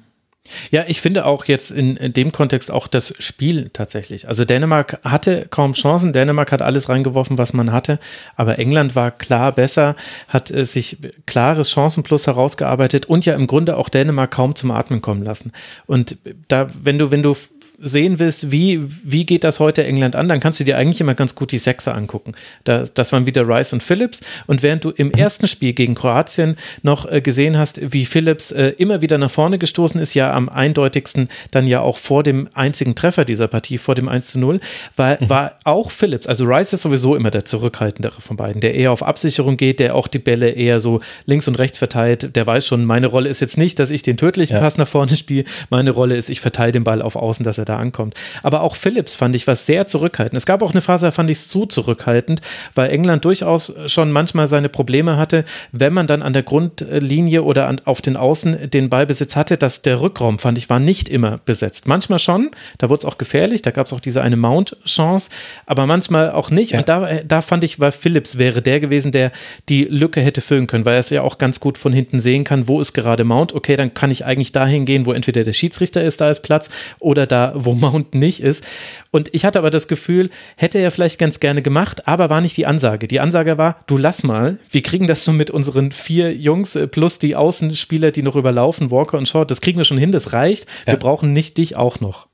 Speaker 1: Ja, ich finde auch jetzt in, dem Kontext auch das Spiel tatsächlich. Also Dänemark hatte kaum Chancen, Dänemark hat alles reingeworfen, was man hatte, aber England war klar besser, hat äh, sich klares Chancenplus herausgearbeitet und ja im Grunde auch Dänemark kaum zum Atmen kommen lassen. Und da, wenn du, wenn du sehen willst, wie, wie geht das heute England an, dann kannst du dir eigentlich immer ganz gut die Sechser angucken. Da, das waren wieder Rice und Phillips. Und während du im ersten Spiel gegen Kroatien noch äh, gesehen hast, wie Phillips äh, immer wieder nach vorne gestoßen ist, ja am eindeutigsten dann ja auch vor dem einzigen Treffer dieser Partie, vor dem 1 zu 0, war, mhm. war auch Phillips, also Rice ist sowieso immer der zurückhaltendere von beiden, der eher auf Absicherung geht, der auch die Bälle eher so links und rechts verteilt, der weiß schon, meine Rolle ist jetzt nicht, dass ich den tödlichen ja. Pass nach vorne spiele, meine Rolle ist, ich verteile den Ball auf Außen, dass er da ankommt. Aber auch Phillips fand ich was sehr zurückhaltend. Es gab auch eine Phase, da fand ich es zu zurückhaltend, weil England durchaus schon manchmal seine Probleme hatte, wenn man dann an der Grundlinie oder an, auf den Außen den Ballbesitz hatte, dass der Rückraum, fand ich, war nicht immer besetzt. Manchmal schon, da wurde es auch gefährlich, da gab es auch diese eine Mount-Chance, aber manchmal auch nicht. Ja. Und da, da fand ich, weil Phillips wäre der gewesen, der die Lücke hätte füllen können, weil er es ja auch ganz gut von hinten sehen kann, wo ist gerade Mount. Okay, dann kann ich eigentlich dahin gehen, wo entweder der Schiedsrichter ist, da ist Platz, oder da, wo Mount nicht ist. Und ich hatte aber das Gefühl, hätte er vielleicht ganz gerne gemacht, aber war nicht die Ansage. Die Ansage war, du lass mal, wir kriegen das so mit unseren vier Jungs äh, plus die Außenspieler, die noch überlaufen, Walker und Short, das kriegen wir schon hin, das reicht. Ja. Wir brauchen nicht dich auch noch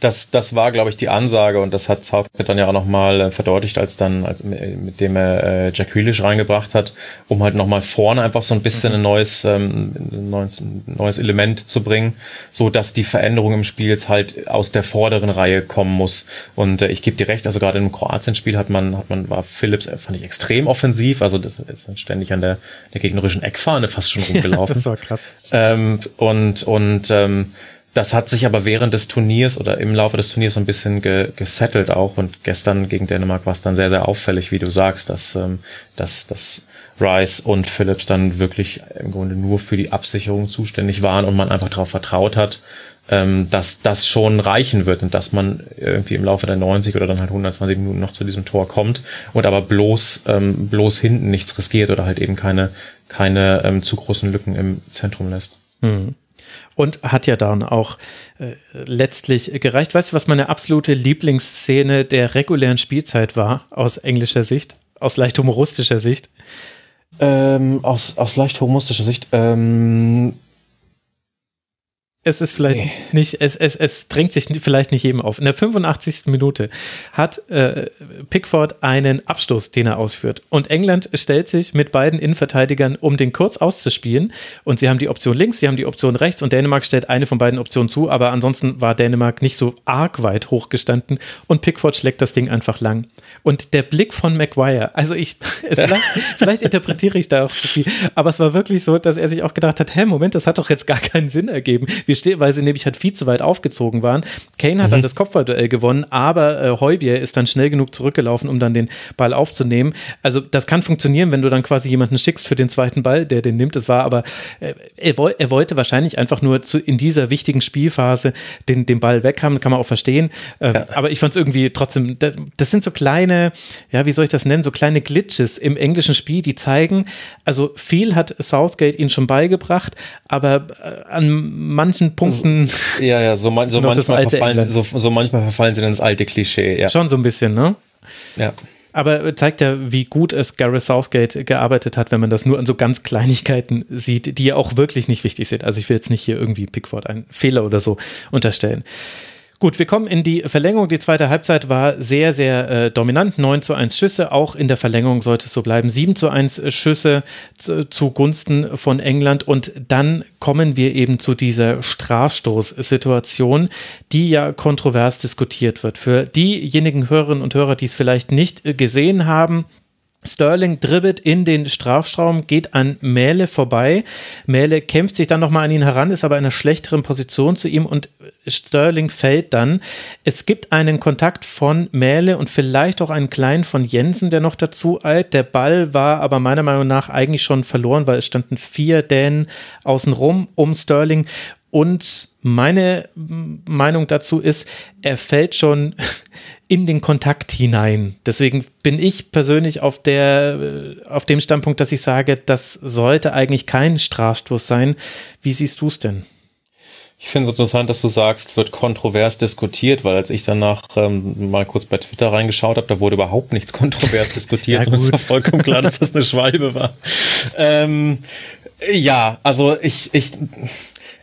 Speaker 2: das, das war, glaube ich, die Ansage und das hat Southgate dann ja auch nochmal äh, verdeutlicht, als dann, als, mit dem er äh, Jack Grealish reingebracht hat, um halt nochmal vorne einfach so ein bisschen mhm. ein neues, ähm, neues, neues Element zu bringen, so dass die Veränderung im Spiel jetzt halt aus der vorderen Reihe kommen muss. Und äh, ich gebe dir recht, also gerade im Kroatien-Spiel hat man, hat man, war Phillips, äh, fand ich extrem offensiv, also das ist ständig an der, der gegnerischen Eckfahne fast schon rumgelaufen. Ja, das war krass. Ähm, und, und, ähm, das hat sich aber während des Turniers oder im Laufe des Turniers so ein bisschen ge gesettelt auch. Und gestern gegen Dänemark war es dann sehr, sehr auffällig, wie du sagst, dass, ähm, dass, dass Rice und Phillips dann wirklich im Grunde nur für die Absicherung zuständig waren und man einfach darauf vertraut hat, ähm, dass das schon reichen wird und dass man irgendwie im Laufe der 90 oder dann halt 120 Minuten noch zu diesem Tor kommt und aber bloß, ähm, bloß hinten nichts riskiert oder halt eben keine, keine ähm, zu großen Lücken im Zentrum lässt. Mhm.
Speaker 1: Und hat ja dann auch äh, letztlich gereicht. Weißt du, was meine absolute Lieblingsszene der regulären Spielzeit war, aus englischer Sicht, aus leicht humoristischer Sicht?
Speaker 2: Ähm, aus, aus leicht humoristischer Sicht. Ähm,
Speaker 1: es ist vielleicht nee. nicht, es, es, es drängt sich vielleicht nicht jedem auf. In der 85. Minute hat äh, Pickford einen Abstoß, den er ausführt. Und England stellt sich mit beiden Innenverteidigern, um den kurz auszuspielen. Und sie haben die Option links, sie haben die Option rechts und Dänemark stellt eine von beiden Optionen zu. Aber ansonsten war Dänemark nicht so arg weit hochgestanden und Pickford schlägt das Ding einfach lang. Und der Blick von Maguire, also ich, vielleicht, vielleicht interpretiere ich da auch zu viel, aber es war wirklich so, dass er sich auch gedacht hat, hä, Moment, das hat doch jetzt gar keinen Sinn ergeben. Gestehe, weil sie nämlich halt viel zu weit aufgezogen waren. Kane hat mhm. dann das Kopfballduell gewonnen, aber äh, Heubier ist dann schnell genug zurückgelaufen, um dann den Ball aufzunehmen. Also das kann funktionieren, wenn du dann quasi jemanden schickst für den zweiten Ball, der den nimmt. Es war aber, äh, er, er, wollte wahrscheinlich einfach nur zu, in dieser wichtigen Spielphase den, den Ball weg haben, kann man auch verstehen. Äh, ja. Aber ich fand es irgendwie trotzdem, das sind so kleine, ja, wie soll ich das nennen, so kleine Glitches im englischen Spiel, die zeigen, also viel hat Southgate ihnen schon beigebracht, aber äh, an manchen manchen Punkten.
Speaker 2: So, ja, ja, so, man, so manchmal verfallen, so, so manchmal verfallen sie in das alte Klischee, ja.
Speaker 1: Schon so ein bisschen, ne?
Speaker 2: Ja.
Speaker 1: Aber zeigt ja, wie gut es Gareth Southgate gearbeitet hat, wenn man das nur an so ganz Kleinigkeiten sieht, die ja auch wirklich nicht wichtig sind. Also ich will jetzt nicht hier irgendwie Pickford einen Fehler oder so unterstellen. Gut, wir kommen in die Verlängerung. Die zweite Halbzeit war sehr, sehr äh, dominant. 9 zu 1 Schüsse. Auch in der Verlängerung sollte es so bleiben. 7 zu 1 Schüsse zu, zugunsten von England. Und dann kommen wir eben zu dieser Strafstoßsituation, die ja kontrovers diskutiert wird. Für diejenigen Hörerinnen und Hörer, die es vielleicht nicht gesehen haben, Sterling dribbelt in den Strafraum, geht an Mähle vorbei. Mähle kämpft sich dann nochmal an ihn heran, ist aber in einer schlechteren Position zu ihm und Sterling fällt dann. Es gibt einen Kontakt von Mähle und vielleicht auch einen kleinen von Jensen, der noch dazu eilt. Der Ball war aber meiner Meinung nach eigentlich schon verloren, weil es standen vier Dänen außenrum um Sterling und meine Meinung dazu ist, er fällt schon in den Kontakt hinein. Deswegen bin ich persönlich auf, der, äh, auf dem Standpunkt, dass ich sage, das sollte eigentlich kein Strafstoß sein. Wie siehst du es denn?
Speaker 2: Ich finde es interessant, dass du sagst, wird kontrovers diskutiert, weil als ich danach ähm, mal kurz bei Twitter reingeschaut habe, da wurde überhaupt nichts kontrovers diskutiert, ja, es war vollkommen klar, dass das eine Schwalbe war. Ähm, ja, also ich, ich,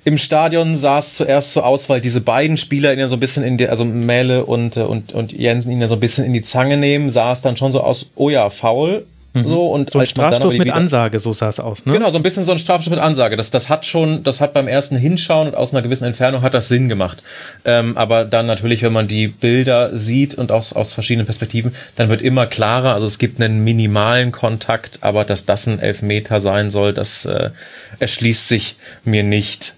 Speaker 2: im Stadion sah es zuerst so aus, weil diese beiden Spieler ihn ja so ein bisschen in die, also Mähle und, äh, und, und Jensen ihn ja so ein bisschen in die Zange nehmen, sah es dann schon so aus, oh ja, faul.
Speaker 1: Mhm. So, und so ein Strafstoß mit Ansage, so sah es aus, ne?
Speaker 2: Genau, so ein bisschen so ein Strafstoß mit Ansage. Das, das hat schon, das hat beim ersten Hinschauen und aus einer gewissen Entfernung hat das Sinn gemacht. Ähm, aber dann natürlich, wenn man die Bilder sieht und aus, aus verschiedenen Perspektiven, dann wird immer klarer, also es gibt einen minimalen Kontakt, aber dass das ein Elfmeter sein soll, das äh, erschließt sich mir nicht.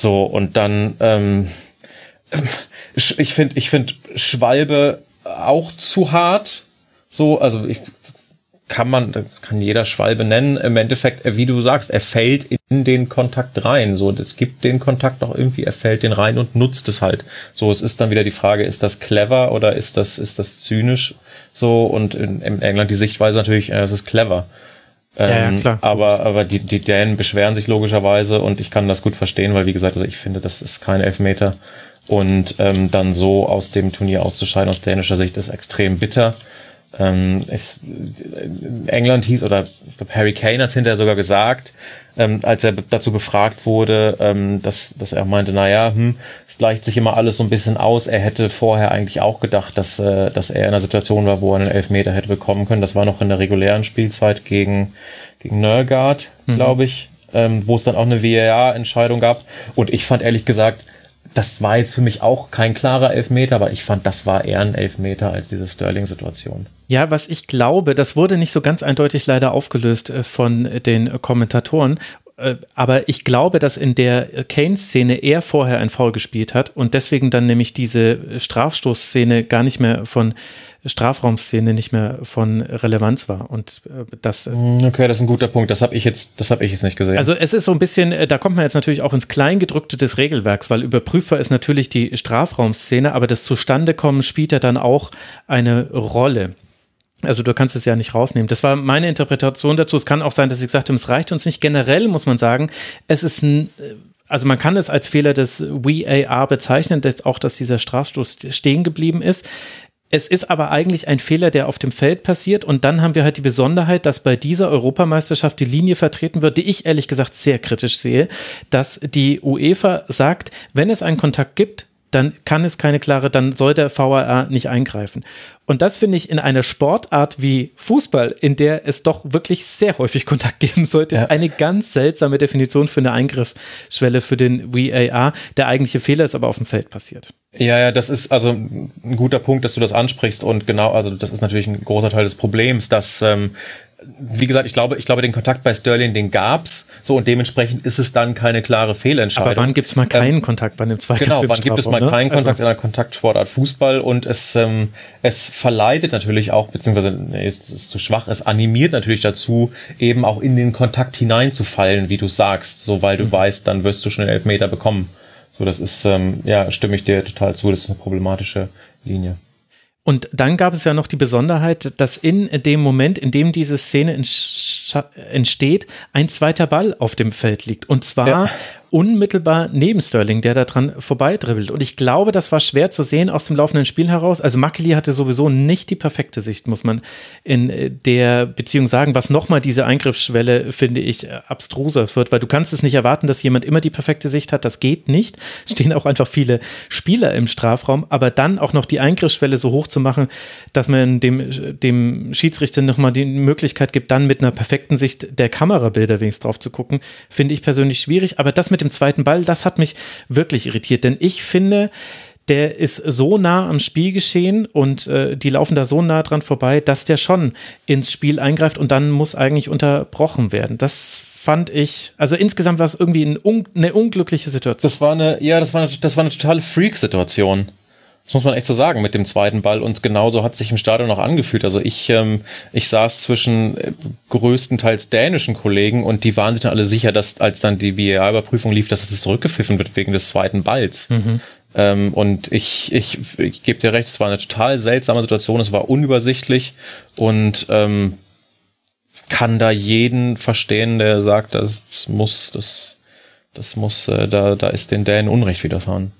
Speaker 2: So, und dann, ähm, ich finde, ich finde Schwalbe auch zu hart. So, also ich kann man, kann jeder Schwalbe nennen. Im Endeffekt, wie du sagst, er fällt in den Kontakt rein. So, es gibt den Kontakt auch irgendwie, er fällt den rein und nutzt es halt. So, es ist dann wieder die Frage, ist das clever oder ist das, ist das zynisch? So, und in, in England die Sichtweise natürlich, äh, es ist clever. Ähm, ja, ja, ähm, klar. Aber, aber die, die Dänen beschweren sich logischerweise und ich kann das gut verstehen, weil wie gesagt, also ich finde, das ist kein Elfmeter. Und ähm, dann so aus dem Turnier auszuscheiden aus dänischer Sicht ist extrem bitter. Ähm, es, England hieß, oder ich glaube, Harry Kane hat es hinterher sogar gesagt, ähm, als er dazu befragt wurde, ähm, dass, dass er meinte, naja, hm, es gleicht sich immer alles so ein bisschen aus. Er hätte vorher eigentlich auch gedacht, dass, äh, dass er in einer Situation war, wo er einen Elfmeter hätte bekommen können. Das war noch in der regulären Spielzeit gegen, gegen Nörgard, mhm. glaube ich, ähm, wo es dann auch eine VAR-Entscheidung gab. Und ich fand ehrlich gesagt, das war jetzt für mich auch kein klarer Elfmeter, aber ich fand, das war eher ein Elfmeter als diese Sterling-Situation.
Speaker 1: Ja, was ich glaube, das wurde nicht so ganz eindeutig leider aufgelöst äh, von den Kommentatoren. Äh, aber ich glaube, dass in der Kane-Szene er vorher ein Foul gespielt hat und deswegen dann nämlich diese Strafstoßszene gar nicht mehr von Strafraumszene nicht mehr von Relevanz war und äh, das
Speaker 2: mm, okay das ist ein guter Punkt. Das habe ich jetzt das habe ich jetzt nicht gesehen.
Speaker 1: Also es ist so ein bisschen da kommt man jetzt natürlich auch ins Kleingedrückte des Regelwerks weil überprüfbar ist natürlich die Strafraumszene aber das Zustandekommen spielt ja dann auch eine Rolle also du kannst es ja nicht rausnehmen. Das war meine Interpretation dazu. Es kann auch sein, dass ich gesagt habe, es reicht uns nicht. Generell muss man sagen, es ist ein, also man kann es als Fehler des VAR bezeichnen, dass auch, dass dieser Strafstoß stehen geblieben ist. Es ist aber eigentlich ein Fehler, der auf dem Feld passiert. Und dann haben wir halt die Besonderheit, dass bei dieser Europameisterschaft die Linie vertreten wird, die ich ehrlich gesagt sehr kritisch sehe, dass die UEFA sagt, wenn es einen Kontakt gibt, dann kann es keine klare, dann soll der VAR nicht eingreifen. Und das finde ich in einer Sportart wie Fußball, in der es doch wirklich sehr häufig Kontakt geben sollte, ja. eine ganz seltsame Definition für eine Eingriffsschwelle für den VAR. Der eigentliche Fehler ist aber auf dem Feld passiert.
Speaker 2: Ja, ja, das ist also ein guter Punkt, dass du das ansprichst und genau, also das ist natürlich ein großer Teil des Problems, dass ähm, wie gesagt, ich glaube, ich glaube, den Kontakt bei Sterling, den gab's, so und dementsprechend ist es dann keine klare Fehlentscheidung.
Speaker 1: Aber wann gibt's mal keinen ähm, Kontakt bei einem zweiten
Speaker 2: Genau, wann gibt es mal ne? keinen Kontakt also. in einer Kontaktsportart Fußball und es ähm, es verleitet natürlich auch, beziehungsweise nee, es ist zu schwach, es animiert natürlich dazu, eben auch in den Kontakt hineinzufallen, wie du sagst, so weil du mhm. weißt, dann wirst du schon einen Elfmeter bekommen. So, das ist ähm, ja stimme ich dir total zu, das ist eine problematische Linie.
Speaker 1: Und dann gab es ja noch die Besonderheit, dass in dem Moment, in dem diese Szene entsteht, ein zweiter Ball auf dem Feld liegt. Und zwar ja unmittelbar neben Sterling, der da dran vorbeidribbelt. Und ich glaube, das war schwer zu sehen aus dem laufenden Spiel heraus. Also Makili hatte sowieso nicht die perfekte Sicht, muss man in äh, der Beziehung sagen, was nochmal diese Eingriffsschwelle, finde ich, äh, abstruser wird, weil du kannst es nicht erwarten, dass jemand immer die perfekte Sicht hat. Das geht nicht. Es stehen auch einfach viele Spieler im Strafraum, aber dann auch noch die Eingriffsschwelle so hoch zu machen, dass man dem, dem Schiedsrichter nochmal die Möglichkeit gibt, dann mit einer perfekten Sicht der Kamerabilder wenigstens drauf zu gucken, finde ich persönlich schwierig. Aber das mit mit dem zweiten Ball, das hat mich wirklich irritiert, denn ich finde, der ist so nah am Spielgeschehen und äh, die laufen da so nah dran vorbei, dass der schon ins Spiel eingreift und dann muss eigentlich unterbrochen werden. Das fand ich, also insgesamt war es irgendwie ein un, eine unglückliche Situation.
Speaker 2: Das war eine, ja, das war eine, das war eine totale Freak-Situation. Das muss man echt so sagen mit dem zweiten Ball und genauso hat sich im Stadion auch angefühlt. Also ich, ähm, ich saß zwischen äh, größtenteils dänischen Kollegen und die waren sich dann alle sicher, dass als dann die VAR-Überprüfung lief, dass es zurückgepfiffen wird wegen des zweiten Balls. Mhm. Ähm, und ich, ich, ich gebe dir recht, es war eine total seltsame Situation, es war unübersichtlich und ähm, kann da jeden verstehen, der sagt, das muss, das, das muss, äh, da, da ist den Dänen Unrecht widerfahren.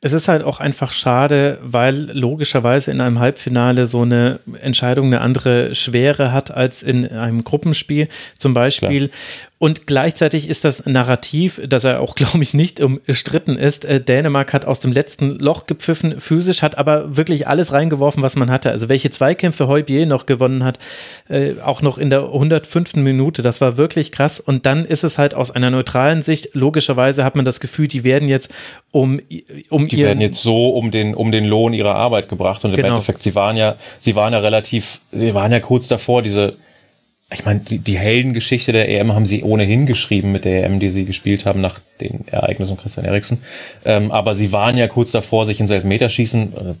Speaker 1: Es ist halt auch einfach schade, weil logischerweise in einem Halbfinale so eine Entscheidung eine andere Schwere hat als in einem Gruppenspiel zum Beispiel. Klar. Und gleichzeitig ist das Narrativ, dass er auch, glaube ich, nicht umstritten ist. Äh, Dänemark hat aus dem letzten Loch gepfiffen, physisch, hat aber wirklich alles reingeworfen, was man hatte. Also welche Zweikämpfe Heubier noch gewonnen hat, äh, auch noch in der 105. Minute, das war wirklich krass. Und dann ist es halt aus einer neutralen Sicht, logischerweise hat man das Gefühl, die werden jetzt um, um
Speaker 2: Die werden jetzt so um den, um den Lohn ihrer Arbeit gebracht. Und im genau. Endeffekt, sie waren ja, sie waren ja relativ, sie waren ja kurz davor, diese ich meine, die, die Heldengeschichte der EM haben sie ohnehin geschrieben mit der EM, die sie gespielt haben nach den Ereignissen von Christian Eriksen. Ähm, aber sie waren ja kurz davor, sich ins Elfmeterschießen, äh,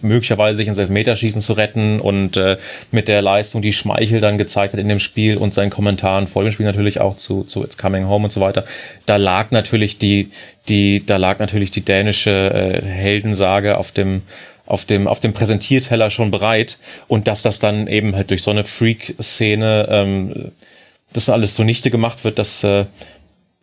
Speaker 2: möglicherweise sich ins Elfmeterschießen zu retten und äh, mit der Leistung, die Schmeichel dann gezeigt hat in dem Spiel und seinen Kommentaren vor dem Spiel natürlich auch zu, zu It's Coming Home und so weiter, da lag natürlich die, die, da lag natürlich die dänische äh, Heldensage auf dem auf dem, auf dem Präsentierteller schon bereit und dass das dann eben halt durch so eine Freak-Szene ähm, das alles zunichte gemacht wird, das, äh,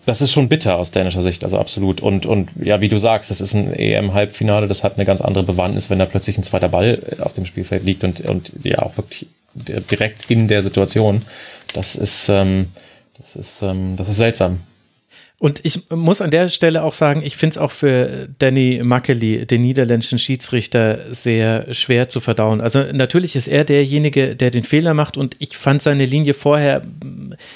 Speaker 2: das ist schon bitter aus dänischer Sicht, also absolut. Und, und ja, wie du sagst, das ist ein EM-Halbfinale, das hat eine ganz andere Bewandtnis, wenn da plötzlich ein zweiter Ball auf dem Spielfeld liegt und, und ja auch wirklich direkt in der Situation. Das ist, ähm, das ist, ähm, das ist seltsam.
Speaker 1: Und ich muss an der Stelle auch sagen, ich finde es auch für Danny Mackely, den niederländischen Schiedsrichter, sehr schwer zu verdauen. Also natürlich ist er derjenige, der den Fehler macht und ich fand seine Linie vorher,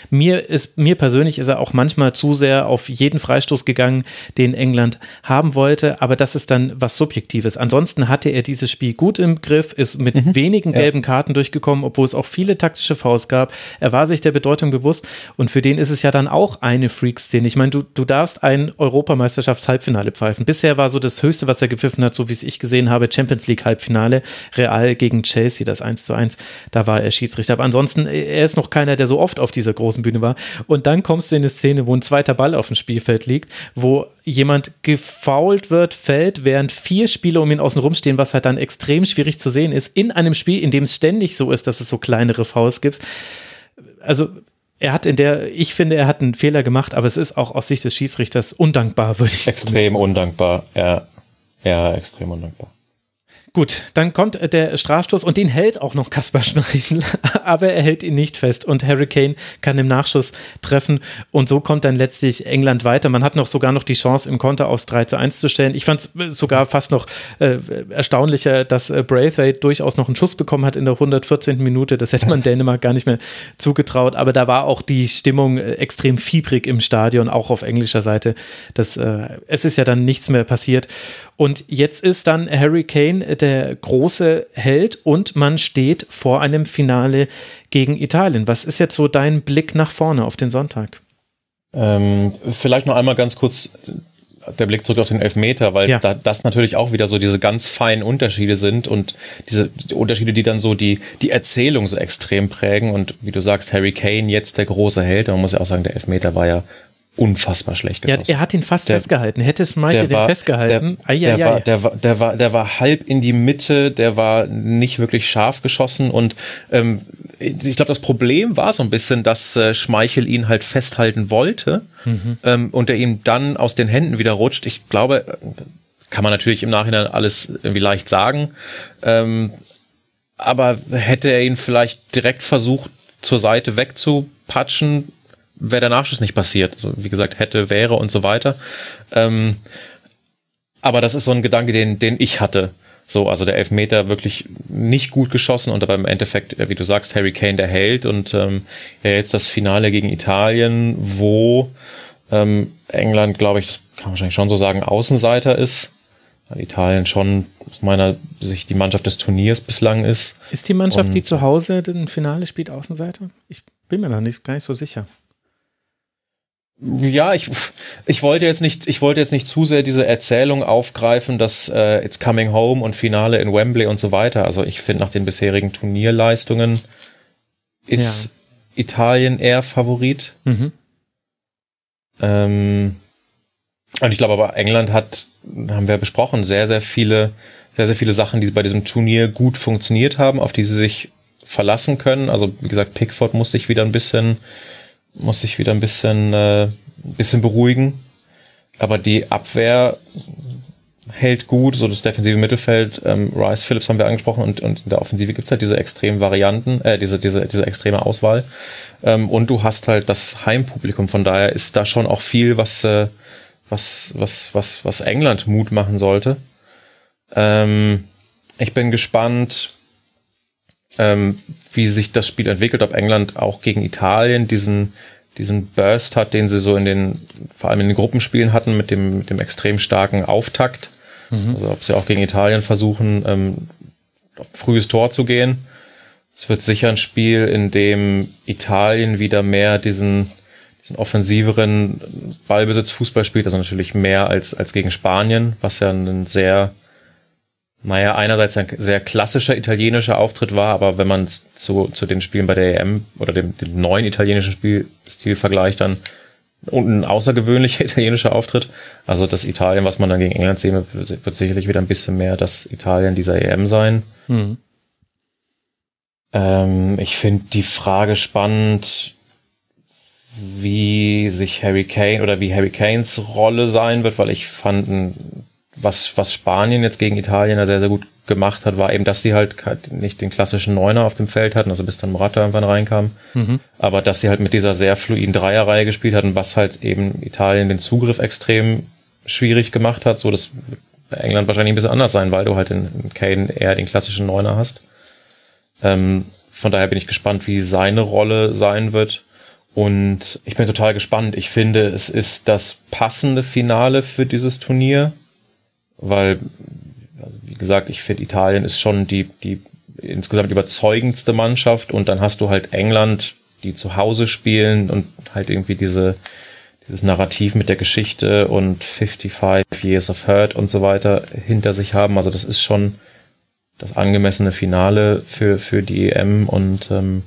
Speaker 1: mir ist, mir persönlich ist er auch manchmal zu sehr auf jeden Freistoß gegangen, den England haben wollte, aber das ist dann was Subjektives. Ansonsten hatte er dieses Spiel gut im Griff, ist mit mhm. wenigen gelben ja. Karten durchgekommen, obwohl es auch viele taktische Faust gab. Er war sich der Bedeutung bewusst und für den ist es ja dann auch eine Freak-Szene. Ich meine, du, du darfst ein Europameisterschafts-Halbfinale pfeifen. Bisher war so das Höchste, was er gepfiffen hat, so wie es ich gesehen habe, Champions League-Halbfinale, Real gegen Chelsea, das 1 zu 1. Da war er Schiedsrichter. Aber ansonsten, er ist noch keiner, der so oft auf dieser großen Bühne war. Und dann kommst du in eine Szene, wo ein zweiter Ball auf dem Spielfeld liegt, wo jemand gefault wird, fällt, während vier Spieler um ihn außen rumstehen, was halt dann extrem schwierig zu sehen ist, in einem Spiel, in dem es ständig so ist, dass es so kleinere Fouls gibt. Also er hat in der, ich finde, er hat einen Fehler gemacht, aber es ist auch aus Sicht des Schiedsrichters undankbar, würde ich
Speaker 2: Extrem undankbar, ja. Ja, extrem undankbar.
Speaker 1: Gut, dann kommt der Strafstoß und den hält auch noch Kaspar Schmeichel, aber er hält ihn nicht fest und Harry Kane kann im Nachschuss treffen und so kommt dann letztlich England weiter. Man hat noch sogar noch die Chance im Konter aufs 3 zu 1 zu stellen. Ich fand es sogar fast noch äh, erstaunlicher, dass äh, Braithwaite durchaus noch einen Schuss bekommen hat in der 114. Minute. Das hätte man Dänemark gar nicht mehr zugetraut, aber da war auch die Stimmung äh, extrem fiebrig im Stadion, auch auf englischer Seite. Das, äh, es ist ja dann nichts mehr passiert und jetzt ist dann Harry Kane der große Held und man steht vor einem Finale gegen Italien. Was ist jetzt so dein Blick nach vorne auf den Sonntag?
Speaker 2: Ähm, vielleicht noch einmal ganz kurz der Blick zurück auf den Elfmeter, weil ja. da, das natürlich auch wieder so diese ganz feinen Unterschiede sind und diese Unterschiede, die dann so die, die Erzählung so extrem prägen und wie du sagst, Harry Kane jetzt der große Held, man muss ja auch sagen, der Elfmeter war ja unfassbar schlecht
Speaker 1: geschossen. Ja, er hat ihn fast der, festgehalten. Hätte es Michael den festgehalten?
Speaker 2: Der, der, war, der, war, der, war, der war halb in die Mitte, der war nicht wirklich scharf geschossen und ähm, ich glaube, das Problem war so ein bisschen, dass äh, Schmeichel ihn halt festhalten wollte mhm. ähm, und er ihm dann aus den Händen wieder rutscht. Ich glaube, kann man natürlich im Nachhinein alles irgendwie leicht sagen, ähm, aber hätte er ihn vielleicht direkt versucht, zur Seite wegzupatschen, wäre der Nachschuss nicht passiert. Also, wie gesagt, hätte, wäre und so weiter. Ähm, aber das ist so ein Gedanke, den, den ich hatte. So, also der Elfmeter wirklich nicht gut geschossen und aber im Endeffekt, wie du sagst, Harry Kane der Held und ähm, ja, jetzt das Finale gegen Italien, wo ähm, England, glaube ich, das kann man wahrscheinlich schon so sagen, Außenseiter ist. Italien schon aus meiner Sicht die Mannschaft des Turniers bislang ist.
Speaker 1: Ist die Mannschaft, Und, die zu Hause den Finale spielt, Außenseite? Ich bin mir noch nicht gar nicht so sicher.
Speaker 2: Ja, ich, ich wollte jetzt nicht, ich wollte jetzt nicht zu sehr diese Erzählung aufgreifen, dass äh, It's Coming Home und Finale in Wembley und so weiter. Also ich finde nach den bisherigen Turnierleistungen ist ja. Italien eher Favorit. Mhm. Ähm, und ich glaube aber England hat, haben wir besprochen, sehr, sehr viele, sehr, sehr viele Sachen, die bei diesem Turnier gut funktioniert haben, auf die sie sich verlassen können. Also wie gesagt, Pickford muss sich wieder ein bisschen muss sich wieder ein bisschen, äh, ein bisschen beruhigen. Aber die Abwehr hält gut, so das defensive Mittelfeld, ähm, Rice Phillips haben wir angesprochen und, und in der Offensive gibt's halt diese extremen Varianten, äh, diese, diese, diese extreme Auswahl. Ähm, und du hast halt das Heimpublikum, von daher ist da schon auch viel, was, äh, was, was, was, was England Mut machen sollte. Ähm, ich bin gespannt, ähm, wie sich das Spiel entwickelt, ob England auch gegen Italien diesen, diesen Burst hat, den sie so in den, vor allem in den Gruppenspielen hatten, mit dem, mit dem extrem starken Auftakt. Mhm. Also ob sie auch gegen Italien versuchen, ähm, frühes Tor zu gehen. Es wird sicher ein Spiel, in dem Italien wieder mehr diesen, diesen offensiveren Ballbesitz Fußball spielt, also natürlich mehr als, als gegen Spanien, was ja ein sehr naja, einerseits ein sehr klassischer italienischer Auftritt war, aber wenn man es zu, zu den Spielen bei der EM oder dem, dem neuen italienischen Spielstil vergleicht, dann und ein außergewöhnlicher italienischer Auftritt. Also das Italien, was man dann gegen England sehen wird, wird sicherlich wieder ein bisschen mehr das Italien dieser EM sein. Mhm. Ähm, ich finde die Frage spannend, wie sich Harry Kane oder wie Harry Kanes Rolle sein wird, weil ich fand was, was Spanien jetzt gegen Italien sehr, sehr gut gemacht hat, war eben, dass sie halt nicht den klassischen Neuner auf dem Feld hatten, also bis dann Morata irgendwann reinkam, mhm. aber dass sie halt mit dieser sehr fluiden Dreierreihe gespielt hatten, was halt eben Italien den Zugriff extrem schwierig gemacht hat, so dass England wahrscheinlich ein bisschen anders sein, weil du halt in Kane eher den klassischen Neuner hast. Ähm, von daher bin ich gespannt, wie seine Rolle sein wird. Und ich bin total gespannt. Ich finde, es ist das passende Finale für dieses Turnier weil, also wie gesagt, ich finde, Italien ist schon die, die insgesamt überzeugendste Mannschaft und dann hast du halt England, die zu Hause spielen und halt irgendwie diese, dieses Narrativ mit der Geschichte und 55 Years of Hurt und so weiter hinter sich haben. Also das ist schon das angemessene Finale für, für die EM und ähm,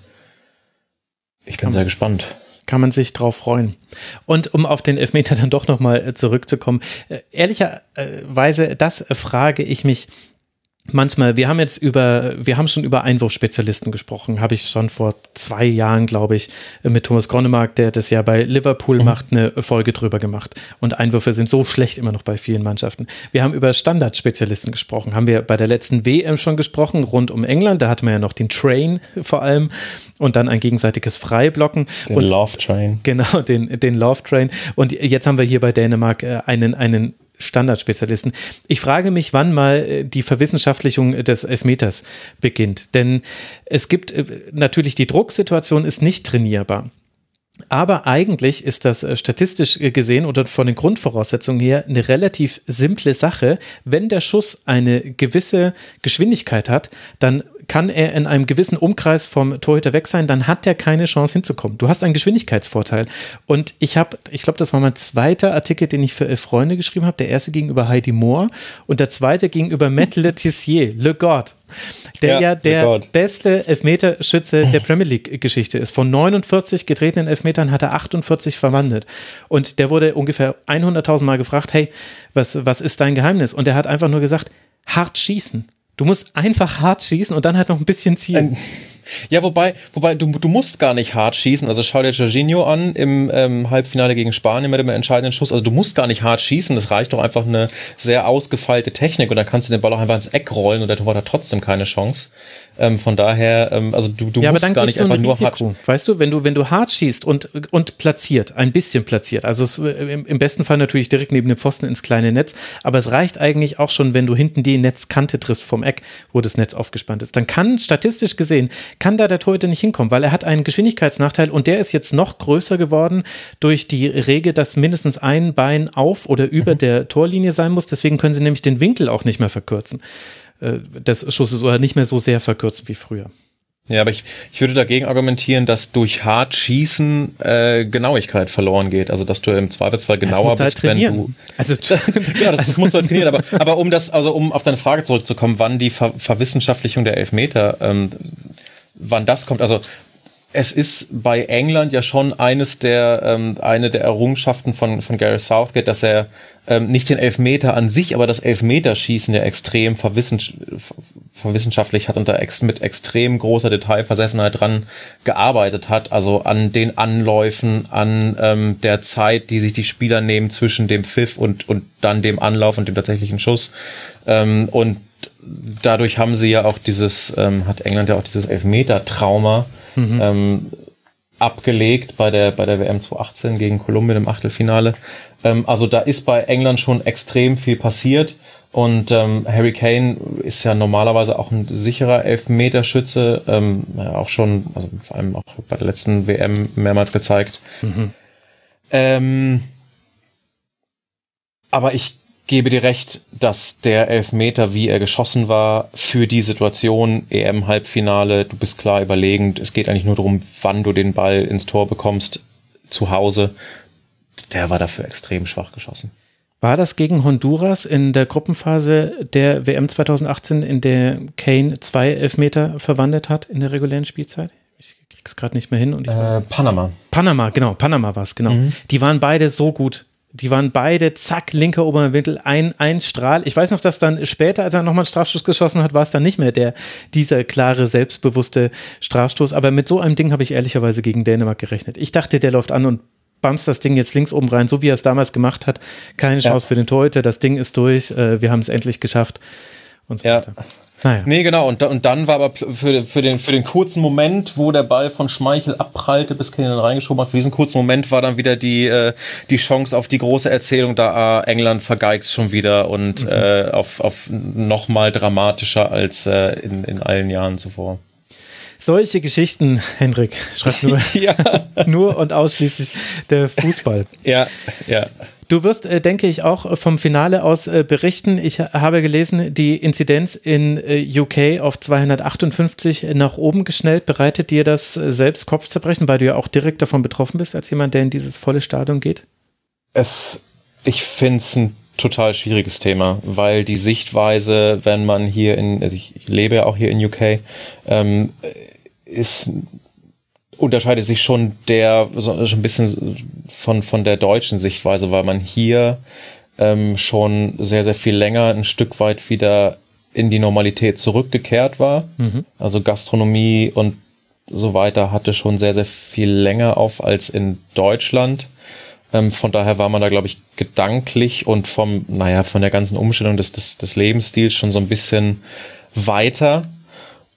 Speaker 2: ich bin sehr gespannt
Speaker 1: kann man sich drauf freuen. Und um auf den Elfmeter dann doch nochmal äh, zurückzukommen, äh, ehrlicherweise, das frage ich mich manchmal, wir haben jetzt über, wir haben schon über Einwurfspezialisten gesprochen, habe ich schon vor zwei Jahren, glaube ich, mit Thomas Gronemark, der das ja bei Liverpool mhm. macht, eine Folge drüber gemacht. Und Einwürfe sind so schlecht immer noch bei vielen Mannschaften. Wir haben über Standardspezialisten gesprochen, haben wir bei der letzten WM schon gesprochen, rund um England, da hatten wir ja noch den Train vor allem und dann ein gegenseitiges Freiblocken.
Speaker 2: Den
Speaker 1: und,
Speaker 2: Love Train.
Speaker 1: Genau, den, den Love Train. Und jetzt haben wir hier bei Dänemark äh, einen, einen Standardspezialisten. Ich frage mich, wann mal äh, die Verwissenschaftlichung des Elfmeters beginnt. Denn es gibt äh, natürlich die Drucksituation ist nicht trainierbar. Aber eigentlich ist das äh, statistisch gesehen oder von den Grundvoraussetzungen her eine relativ simple Sache. Wenn der Schuss eine gewisse Geschwindigkeit hat, dann kann er in einem gewissen Umkreis vom Torhüter weg sein, dann hat er keine Chance hinzukommen. Du hast einen Geschwindigkeitsvorteil. Und ich habe, ich glaube, das war mein zweiter Artikel, den ich für Elf Freunde geschrieben habe. Der erste gegenüber Heidi Moore und der zweite gegenüber Matt Letizier, Le God, der ja, ja der beste Elfmeterschütze der Premier League-Geschichte ist. Von 49 getretenen Elfmetern hat er 48 verwandelt. Und der wurde ungefähr 100.000 Mal gefragt, hey, was, was ist dein Geheimnis? Und er hat einfach nur gesagt, hart schießen. Du musst einfach hart schießen und dann halt noch ein bisschen zielen.
Speaker 2: Ja, wobei, wobei du, du musst gar nicht hart schießen. Also schau dir Jorginho an im ähm, Halbfinale gegen Spanien mit dem entscheidenden Schuss. Also du musst gar nicht hart schießen. Das reicht doch einfach eine sehr ausgefeilte Technik und dann kannst du den Ball auch einfach ins Eck rollen und der Torwart hat trotzdem keine Chance. Ähm, von daher, ähm, also du, du ja, musst gar nicht einfach nur Risiko.
Speaker 1: hart. Weißt du, wenn du, wenn du hart schießt und, und platziert, ein bisschen platziert, also es, äh, im, im, besten Fall natürlich direkt neben dem Pfosten ins kleine Netz, aber es reicht eigentlich auch schon, wenn du hinten die Netzkante triffst vom Eck, wo das Netz aufgespannt ist. Dann kann statistisch gesehen, kann da der Torhüter nicht hinkommen, weil er hat einen Geschwindigkeitsnachteil und der ist jetzt noch größer geworden durch die Regel, dass mindestens ein Bein auf oder über mhm. der Torlinie sein muss. Deswegen können sie nämlich den Winkel auch nicht mehr verkürzen äh, des Schusses oder nicht mehr so sehr verkürzen wie früher.
Speaker 2: Ja, aber ich, ich würde dagegen argumentieren, dass durch hart Schießen äh, Genauigkeit verloren geht. Also dass du im Zweifelsfall genauer
Speaker 1: halt bist, halt wenn du.
Speaker 2: Also ja, das, das musst du halt trainieren. Aber, aber um das, also um auf deine Frage zurückzukommen, wann die Ver Verwissenschaftlichung der Elfmeter, ähm, wann das kommt. Also es ist bei England ja schon eines der ähm, eine der Errungenschaften von von Gary Southgate, dass er ähm, nicht den Elfmeter an sich, aber das Elfmeterschießen ja extrem verwissenschaftlich hat und da ex mit extrem großer Detailversessenheit dran gearbeitet hat. Also an den Anläufen, an ähm, der Zeit, die sich die Spieler nehmen zwischen dem Pfiff und und dann dem Anlauf und dem tatsächlichen Schuss. Ähm, und dadurch haben sie ja auch dieses, ähm, hat England ja auch dieses Elfmeter-Trauma mhm. ähm, abgelegt bei der, bei der WM 2018 gegen Kolumbien im Achtelfinale. Ähm, also da ist bei England schon extrem viel passiert. Und ähm, Harry Kane ist ja normalerweise auch ein sicherer Elfmeterschütze, ähm, ja, auch schon, also vor allem auch bei der letzten WM mehrmals gezeigt. Mhm. Ähm, aber ich gebe dir recht, dass der Elfmeter, wie er geschossen war, für die Situation EM-Halbfinale, du bist klar überlegend. Es geht eigentlich nur darum, wann du den Ball ins Tor bekommst, zu Hause. Der war dafür extrem schwach geschossen.
Speaker 1: War das gegen Honduras in der Gruppenphase der WM 2018, in der Kane zwei Elfmeter verwandelt hat in der regulären Spielzeit? Ich krieg's gerade nicht mehr hin. Und ich
Speaker 2: äh, Panama.
Speaker 1: Panama, genau. Panama war es, genau. Mhm. Die waren beide so gut. Die waren beide, zack, linker oberer Winkel, ein, ein Strahl. Ich weiß noch, dass dann später, als er nochmal einen Strafstoß geschossen hat, war es dann nicht mehr der, dieser klare, selbstbewusste Strafstoß. Aber mit so einem Ding habe ich ehrlicherweise gegen Dänemark gerechnet. Ich dachte, der läuft an und bamst das Ding jetzt links oben rein, so wie er es damals gemacht hat. Keine Chance ja. für den Torhüter, das Ding ist durch, äh, wir haben es endlich geschafft und so
Speaker 2: ja. weiter. Naja. Nee, genau. Und, und dann war aber für, für, den, für den kurzen Moment, wo der Ball von Schmeichel abprallte, bis Kane dann reingeschoben hat, für diesen kurzen Moment war dann wieder die, äh, die Chance auf die große Erzählung, da äh, England vergeigt schon wieder und mhm. äh, auf, auf noch mal dramatischer als äh, in, in allen Jahren zuvor.
Speaker 1: Solche Geschichten, Hendrik, schreibt nur, ja. nur und ausschließlich der Fußball.
Speaker 2: Ja, ja.
Speaker 1: Du wirst, äh, denke ich, auch vom Finale aus äh, berichten. Ich habe gelesen, die Inzidenz in äh, UK auf 258 nach oben geschnellt. Bereitet dir das äh, selbst Kopfzerbrechen, weil du ja auch direkt davon betroffen bist, als jemand, der in dieses volle Stadion geht?
Speaker 2: Es, ich finde es ein total schwieriges Thema, weil die Sichtweise, wenn man hier in, also ich, ich lebe ja auch hier in UK, ähm, ist unterscheidet sich schon der so, ein bisschen von von der deutschen Sichtweise, weil man hier ähm, schon sehr sehr viel länger ein Stück weit wieder in die Normalität zurückgekehrt war. Mhm. Also Gastronomie und so weiter hatte schon sehr sehr viel länger auf als in Deutschland. Ähm, von daher war man da, glaube ich, gedanklich und vom, naja, von der ganzen Umstellung des, des, des Lebensstils schon so ein bisschen weiter.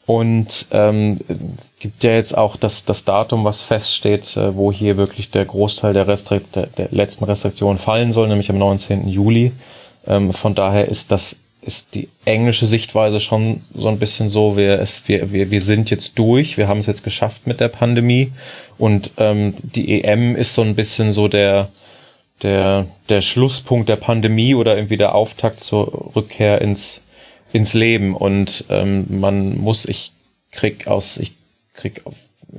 Speaker 2: Und ähm, gibt ja jetzt auch das, das Datum, was feststeht, äh, wo hier wirklich der Großteil der, Restrikt der, der letzten Restriktionen fallen soll, nämlich am 19. Juli. Ähm, von daher ist das ist die englische Sichtweise schon so ein bisschen so, wir, es, wir, wir, wir sind jetzt durch, wir haben es jetzt geschafft mit der Pandemie und ähm, die EM ist so ein bisschen so der, der, der Schlusspunkt der Pandemie oder irgendwie der Auftakt zur Rückkehr ins, ins Leben und ähm, man muss, ich krieg aus, ich krieg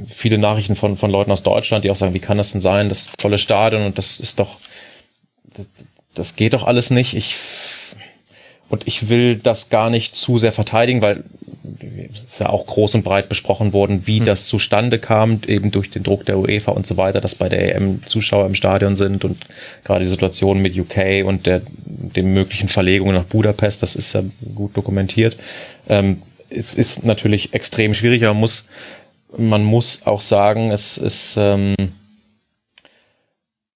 Speaker 2: viele Nachrichten von, von Leuten aus Deutschland, die auch sagen, wie kann das denn sein, das tolle Stadion und das ist doch, das, das geht doch alles nicht. Ich und ich will das gar nicht zu sehr verteidigen, weil es ist ja auch groß und breit besprochen worden, wie hm. das zustande kam, eben durch den Druck der UEFA und so weiter, dass bei der EM Zuschauer im Stadion sind und gerade die Situation mit UK und der, den möglichen Verlegungen nach Budapest, das ist ja gut dokumentiert. Ähm, es ist natürlich extrem schwierig, man muss, man muss auch sagen, es ist, ähm,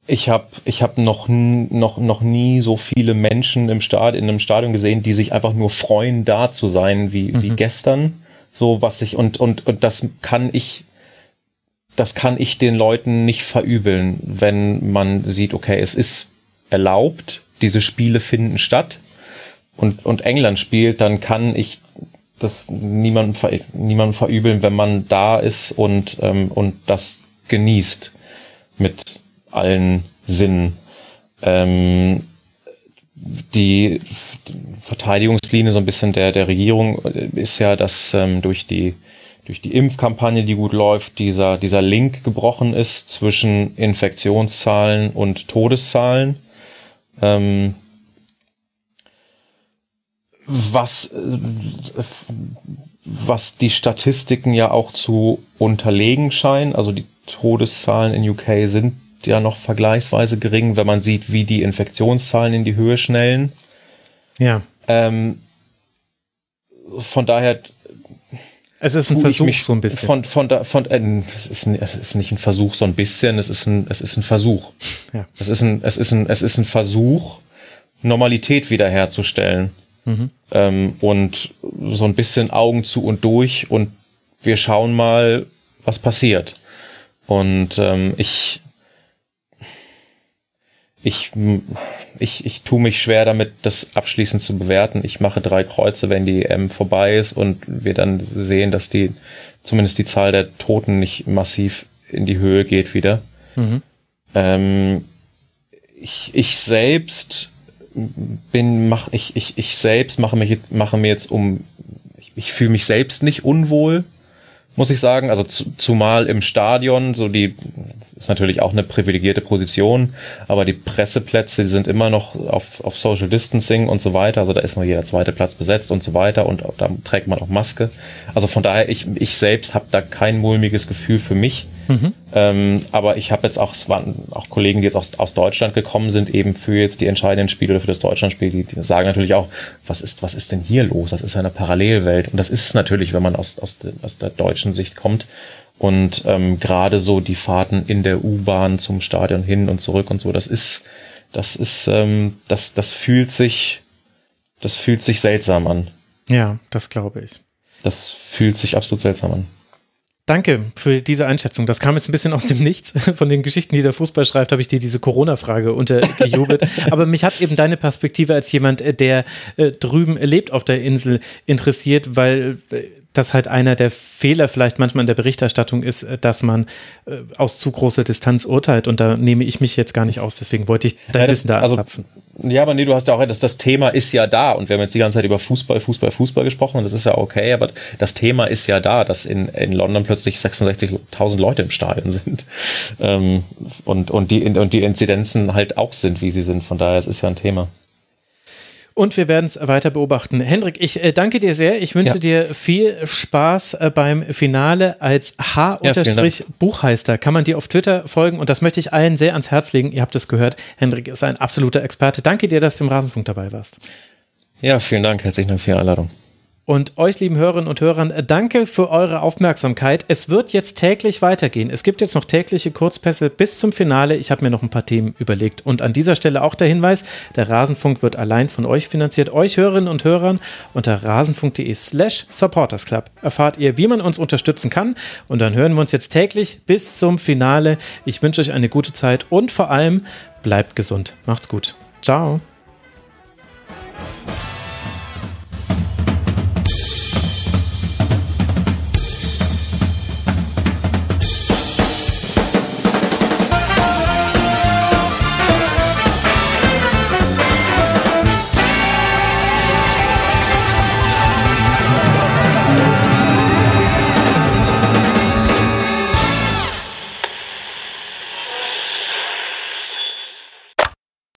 Speaker 2: ich habe ich hab noch, noch, noch nie so viele Menschen im Stadion, in einem Stadion gesehen, die sich einfach nur freuen, da zu sein, wie, mhm. wie gestern. So was ich, und, und, und das kann ich, das kann ich den Leuten nicht verübeln, wenn man sieht, okay, es ist erlaubt, diese Spiele finden statt und, und England spielt, dann kann ich das niemand, niemand verübeln, wenn man da ist und, ähm, und das genießt mit allen Sinnen. Ähm, die Verteidigungslinie so ein bisschen der, der Regierung ist ja, dass ähm, durch die durch die Impfkampagne, die gut läuft, dieser, dieser Link gebrochen ist zwischen Infektionszahlen und Todeszahlen. Ähm, was, äh, was die Statistiken ja auch zu unterlegen scheinen. Also die Todeszahlen in UK sind ja noch vergleichsweise gering, wenn man sieht, wie die Infektionszahlen in die Höhe schnellen.
Speaker 1: Ja.
Speaker 2: Ähm, von daher.
Speaker 1: Es ist ein Versuch, so ein bisschen.
Speaker 2: Von, von, von, von äh, es, ist, es ist nicht ein Versuch, so ein bisschen, es ist ein, es ist ein Versuch.
Speaker 1: Ja.
Speaker 2: Es ist ein, es ist ein, es ist ein Versuch, Normalität wiederherzustellen. Mhm. Ähm, und so ein bisschen Augen zu und durch und wir schauen mal, was passiert. Und ähm, ich, ich, ich, ich tue mich schwer damit, das abschließend zu bewerten. Ich mache drei Kreuze, wenn die EM vorbei ist und wir dann sehen, dass die, zumindest die Zahl der Toten nicht massiv in die Höhe geht wieder. Mhm. Ähm, ich, ich selbst bin, mach ich, ich, ich selbst mache mich mache mir jetzt um, ich, ich fühle mich selbst nicht unwohl muss ich sagen. Also zu, zumal im Stadion, so die ist natürlich auch eine privilegierte Position, aber die Presseplätze die sind immer noch auf, auf Social Distancing und so weiter. Also da ist nur jeder zweite Platz besetzt und so weiter und da trägt man auch Maske. Also von daher, ich, ich selbst habe da kein mulmiges Gefühl für mich. Mhm. Ähm, aber ich habe jetzt auch, es waren auch Kollegen, die jetzt aus, aus Deutschland gekommen sind, eben für jetzt die entscheidenden Spiele oder für das Deutschlandspiel, die, die sagen natürlich auch, was ist, was ist denn hier los? Das ist ja eine Parallelwelt. Und das ist es natürlich, wenn man aus, aus, aus der deutschen Sicht kommt. Und ähm, gerade so die Fahrten in der U-Bahn zum Stadion hin und zurück und so, das ist, das ist, ähm, das, das fühlt sich, das fühlt sich seltsam an.
Speaker 1: Ja, das glaube ich.
Speaker 2: Das fühlt sich absolut seltsam an.
Speaker 1: Danke für diese Einschätzung. Das kam jetzt ein bisschen aus dem Nichts. Von den Geschichten, die der Fußball schreibt, habe ich dir diese Corona-Frage untergejubelt. Aber mich hat eben deine Perspektive als jemand, der äh, drüben lebt auf der Insel, interessiert, weil äh, das halt einer der Fehler vielleicht manchmal in der Berichterstattung ist, äh, dass man äh, aus zu großer Distanz urteilt und da nehme ich mich jetzt gar nicht aus. Deswegen wollte ich dein ja, Wissen da
Speaker 2: also, anzapfen. Ja, aber nee, du hast ja auch das, das Thema ist ja da und wir haben jetzt die ganze Zeit über Fußball, Fußball, Fußball gesprochen und das ist ja okay, aber das Thema ist ja da, dass in, in London plötzlich 66.000 Leute im Stadion sind ähm, und, und, die, und die Inzidenzen halt auch sind, wie sie sind. Von daher es ist ja ein Thema.
Speaker 1: Und wir werden es weiter beobachten. Hendrik, ich äh, danke dir sehr. Ich wünsche ja. dir viel Spaß äh, beim Finale als H-Buchheister. Ja, Kann man dir auf Twitter folgen und das möchte ich allen sehr ans Herz legen. Ihr habt es gehört. Hendrik ist ein absoluter Experte. Danke dir, dass du im Rasenfunk dabei warst.
Speaker 2: Ja, vielen Dank. Herzlichen Dank für die Einladung.
Speaker 1: Und euch, lieben Hörerinnen und Hörern, danke für eure Aufmerksamkeit. Es wird jetzt täglich weitergehen. Es gibt jetzt noch tägliche Kurzpässe bis zum Finale. Ich habe mir noch ein paar Themen überlegt. Und an dieser Stelle auch der Hinweis, der Rasenfunk wird allein von euch finanziert. Euch Hörerinnen und Hörern unter rasenfunk.de slash supportersclub erfahrt ihr, wie man uns unterstützen kann. Und dann hören wir uns jetzt täglich bis zum Finale. Ich wünsche euch eine gute Zeit und vor allem bleibt gesund. Macht's gut. Ciao.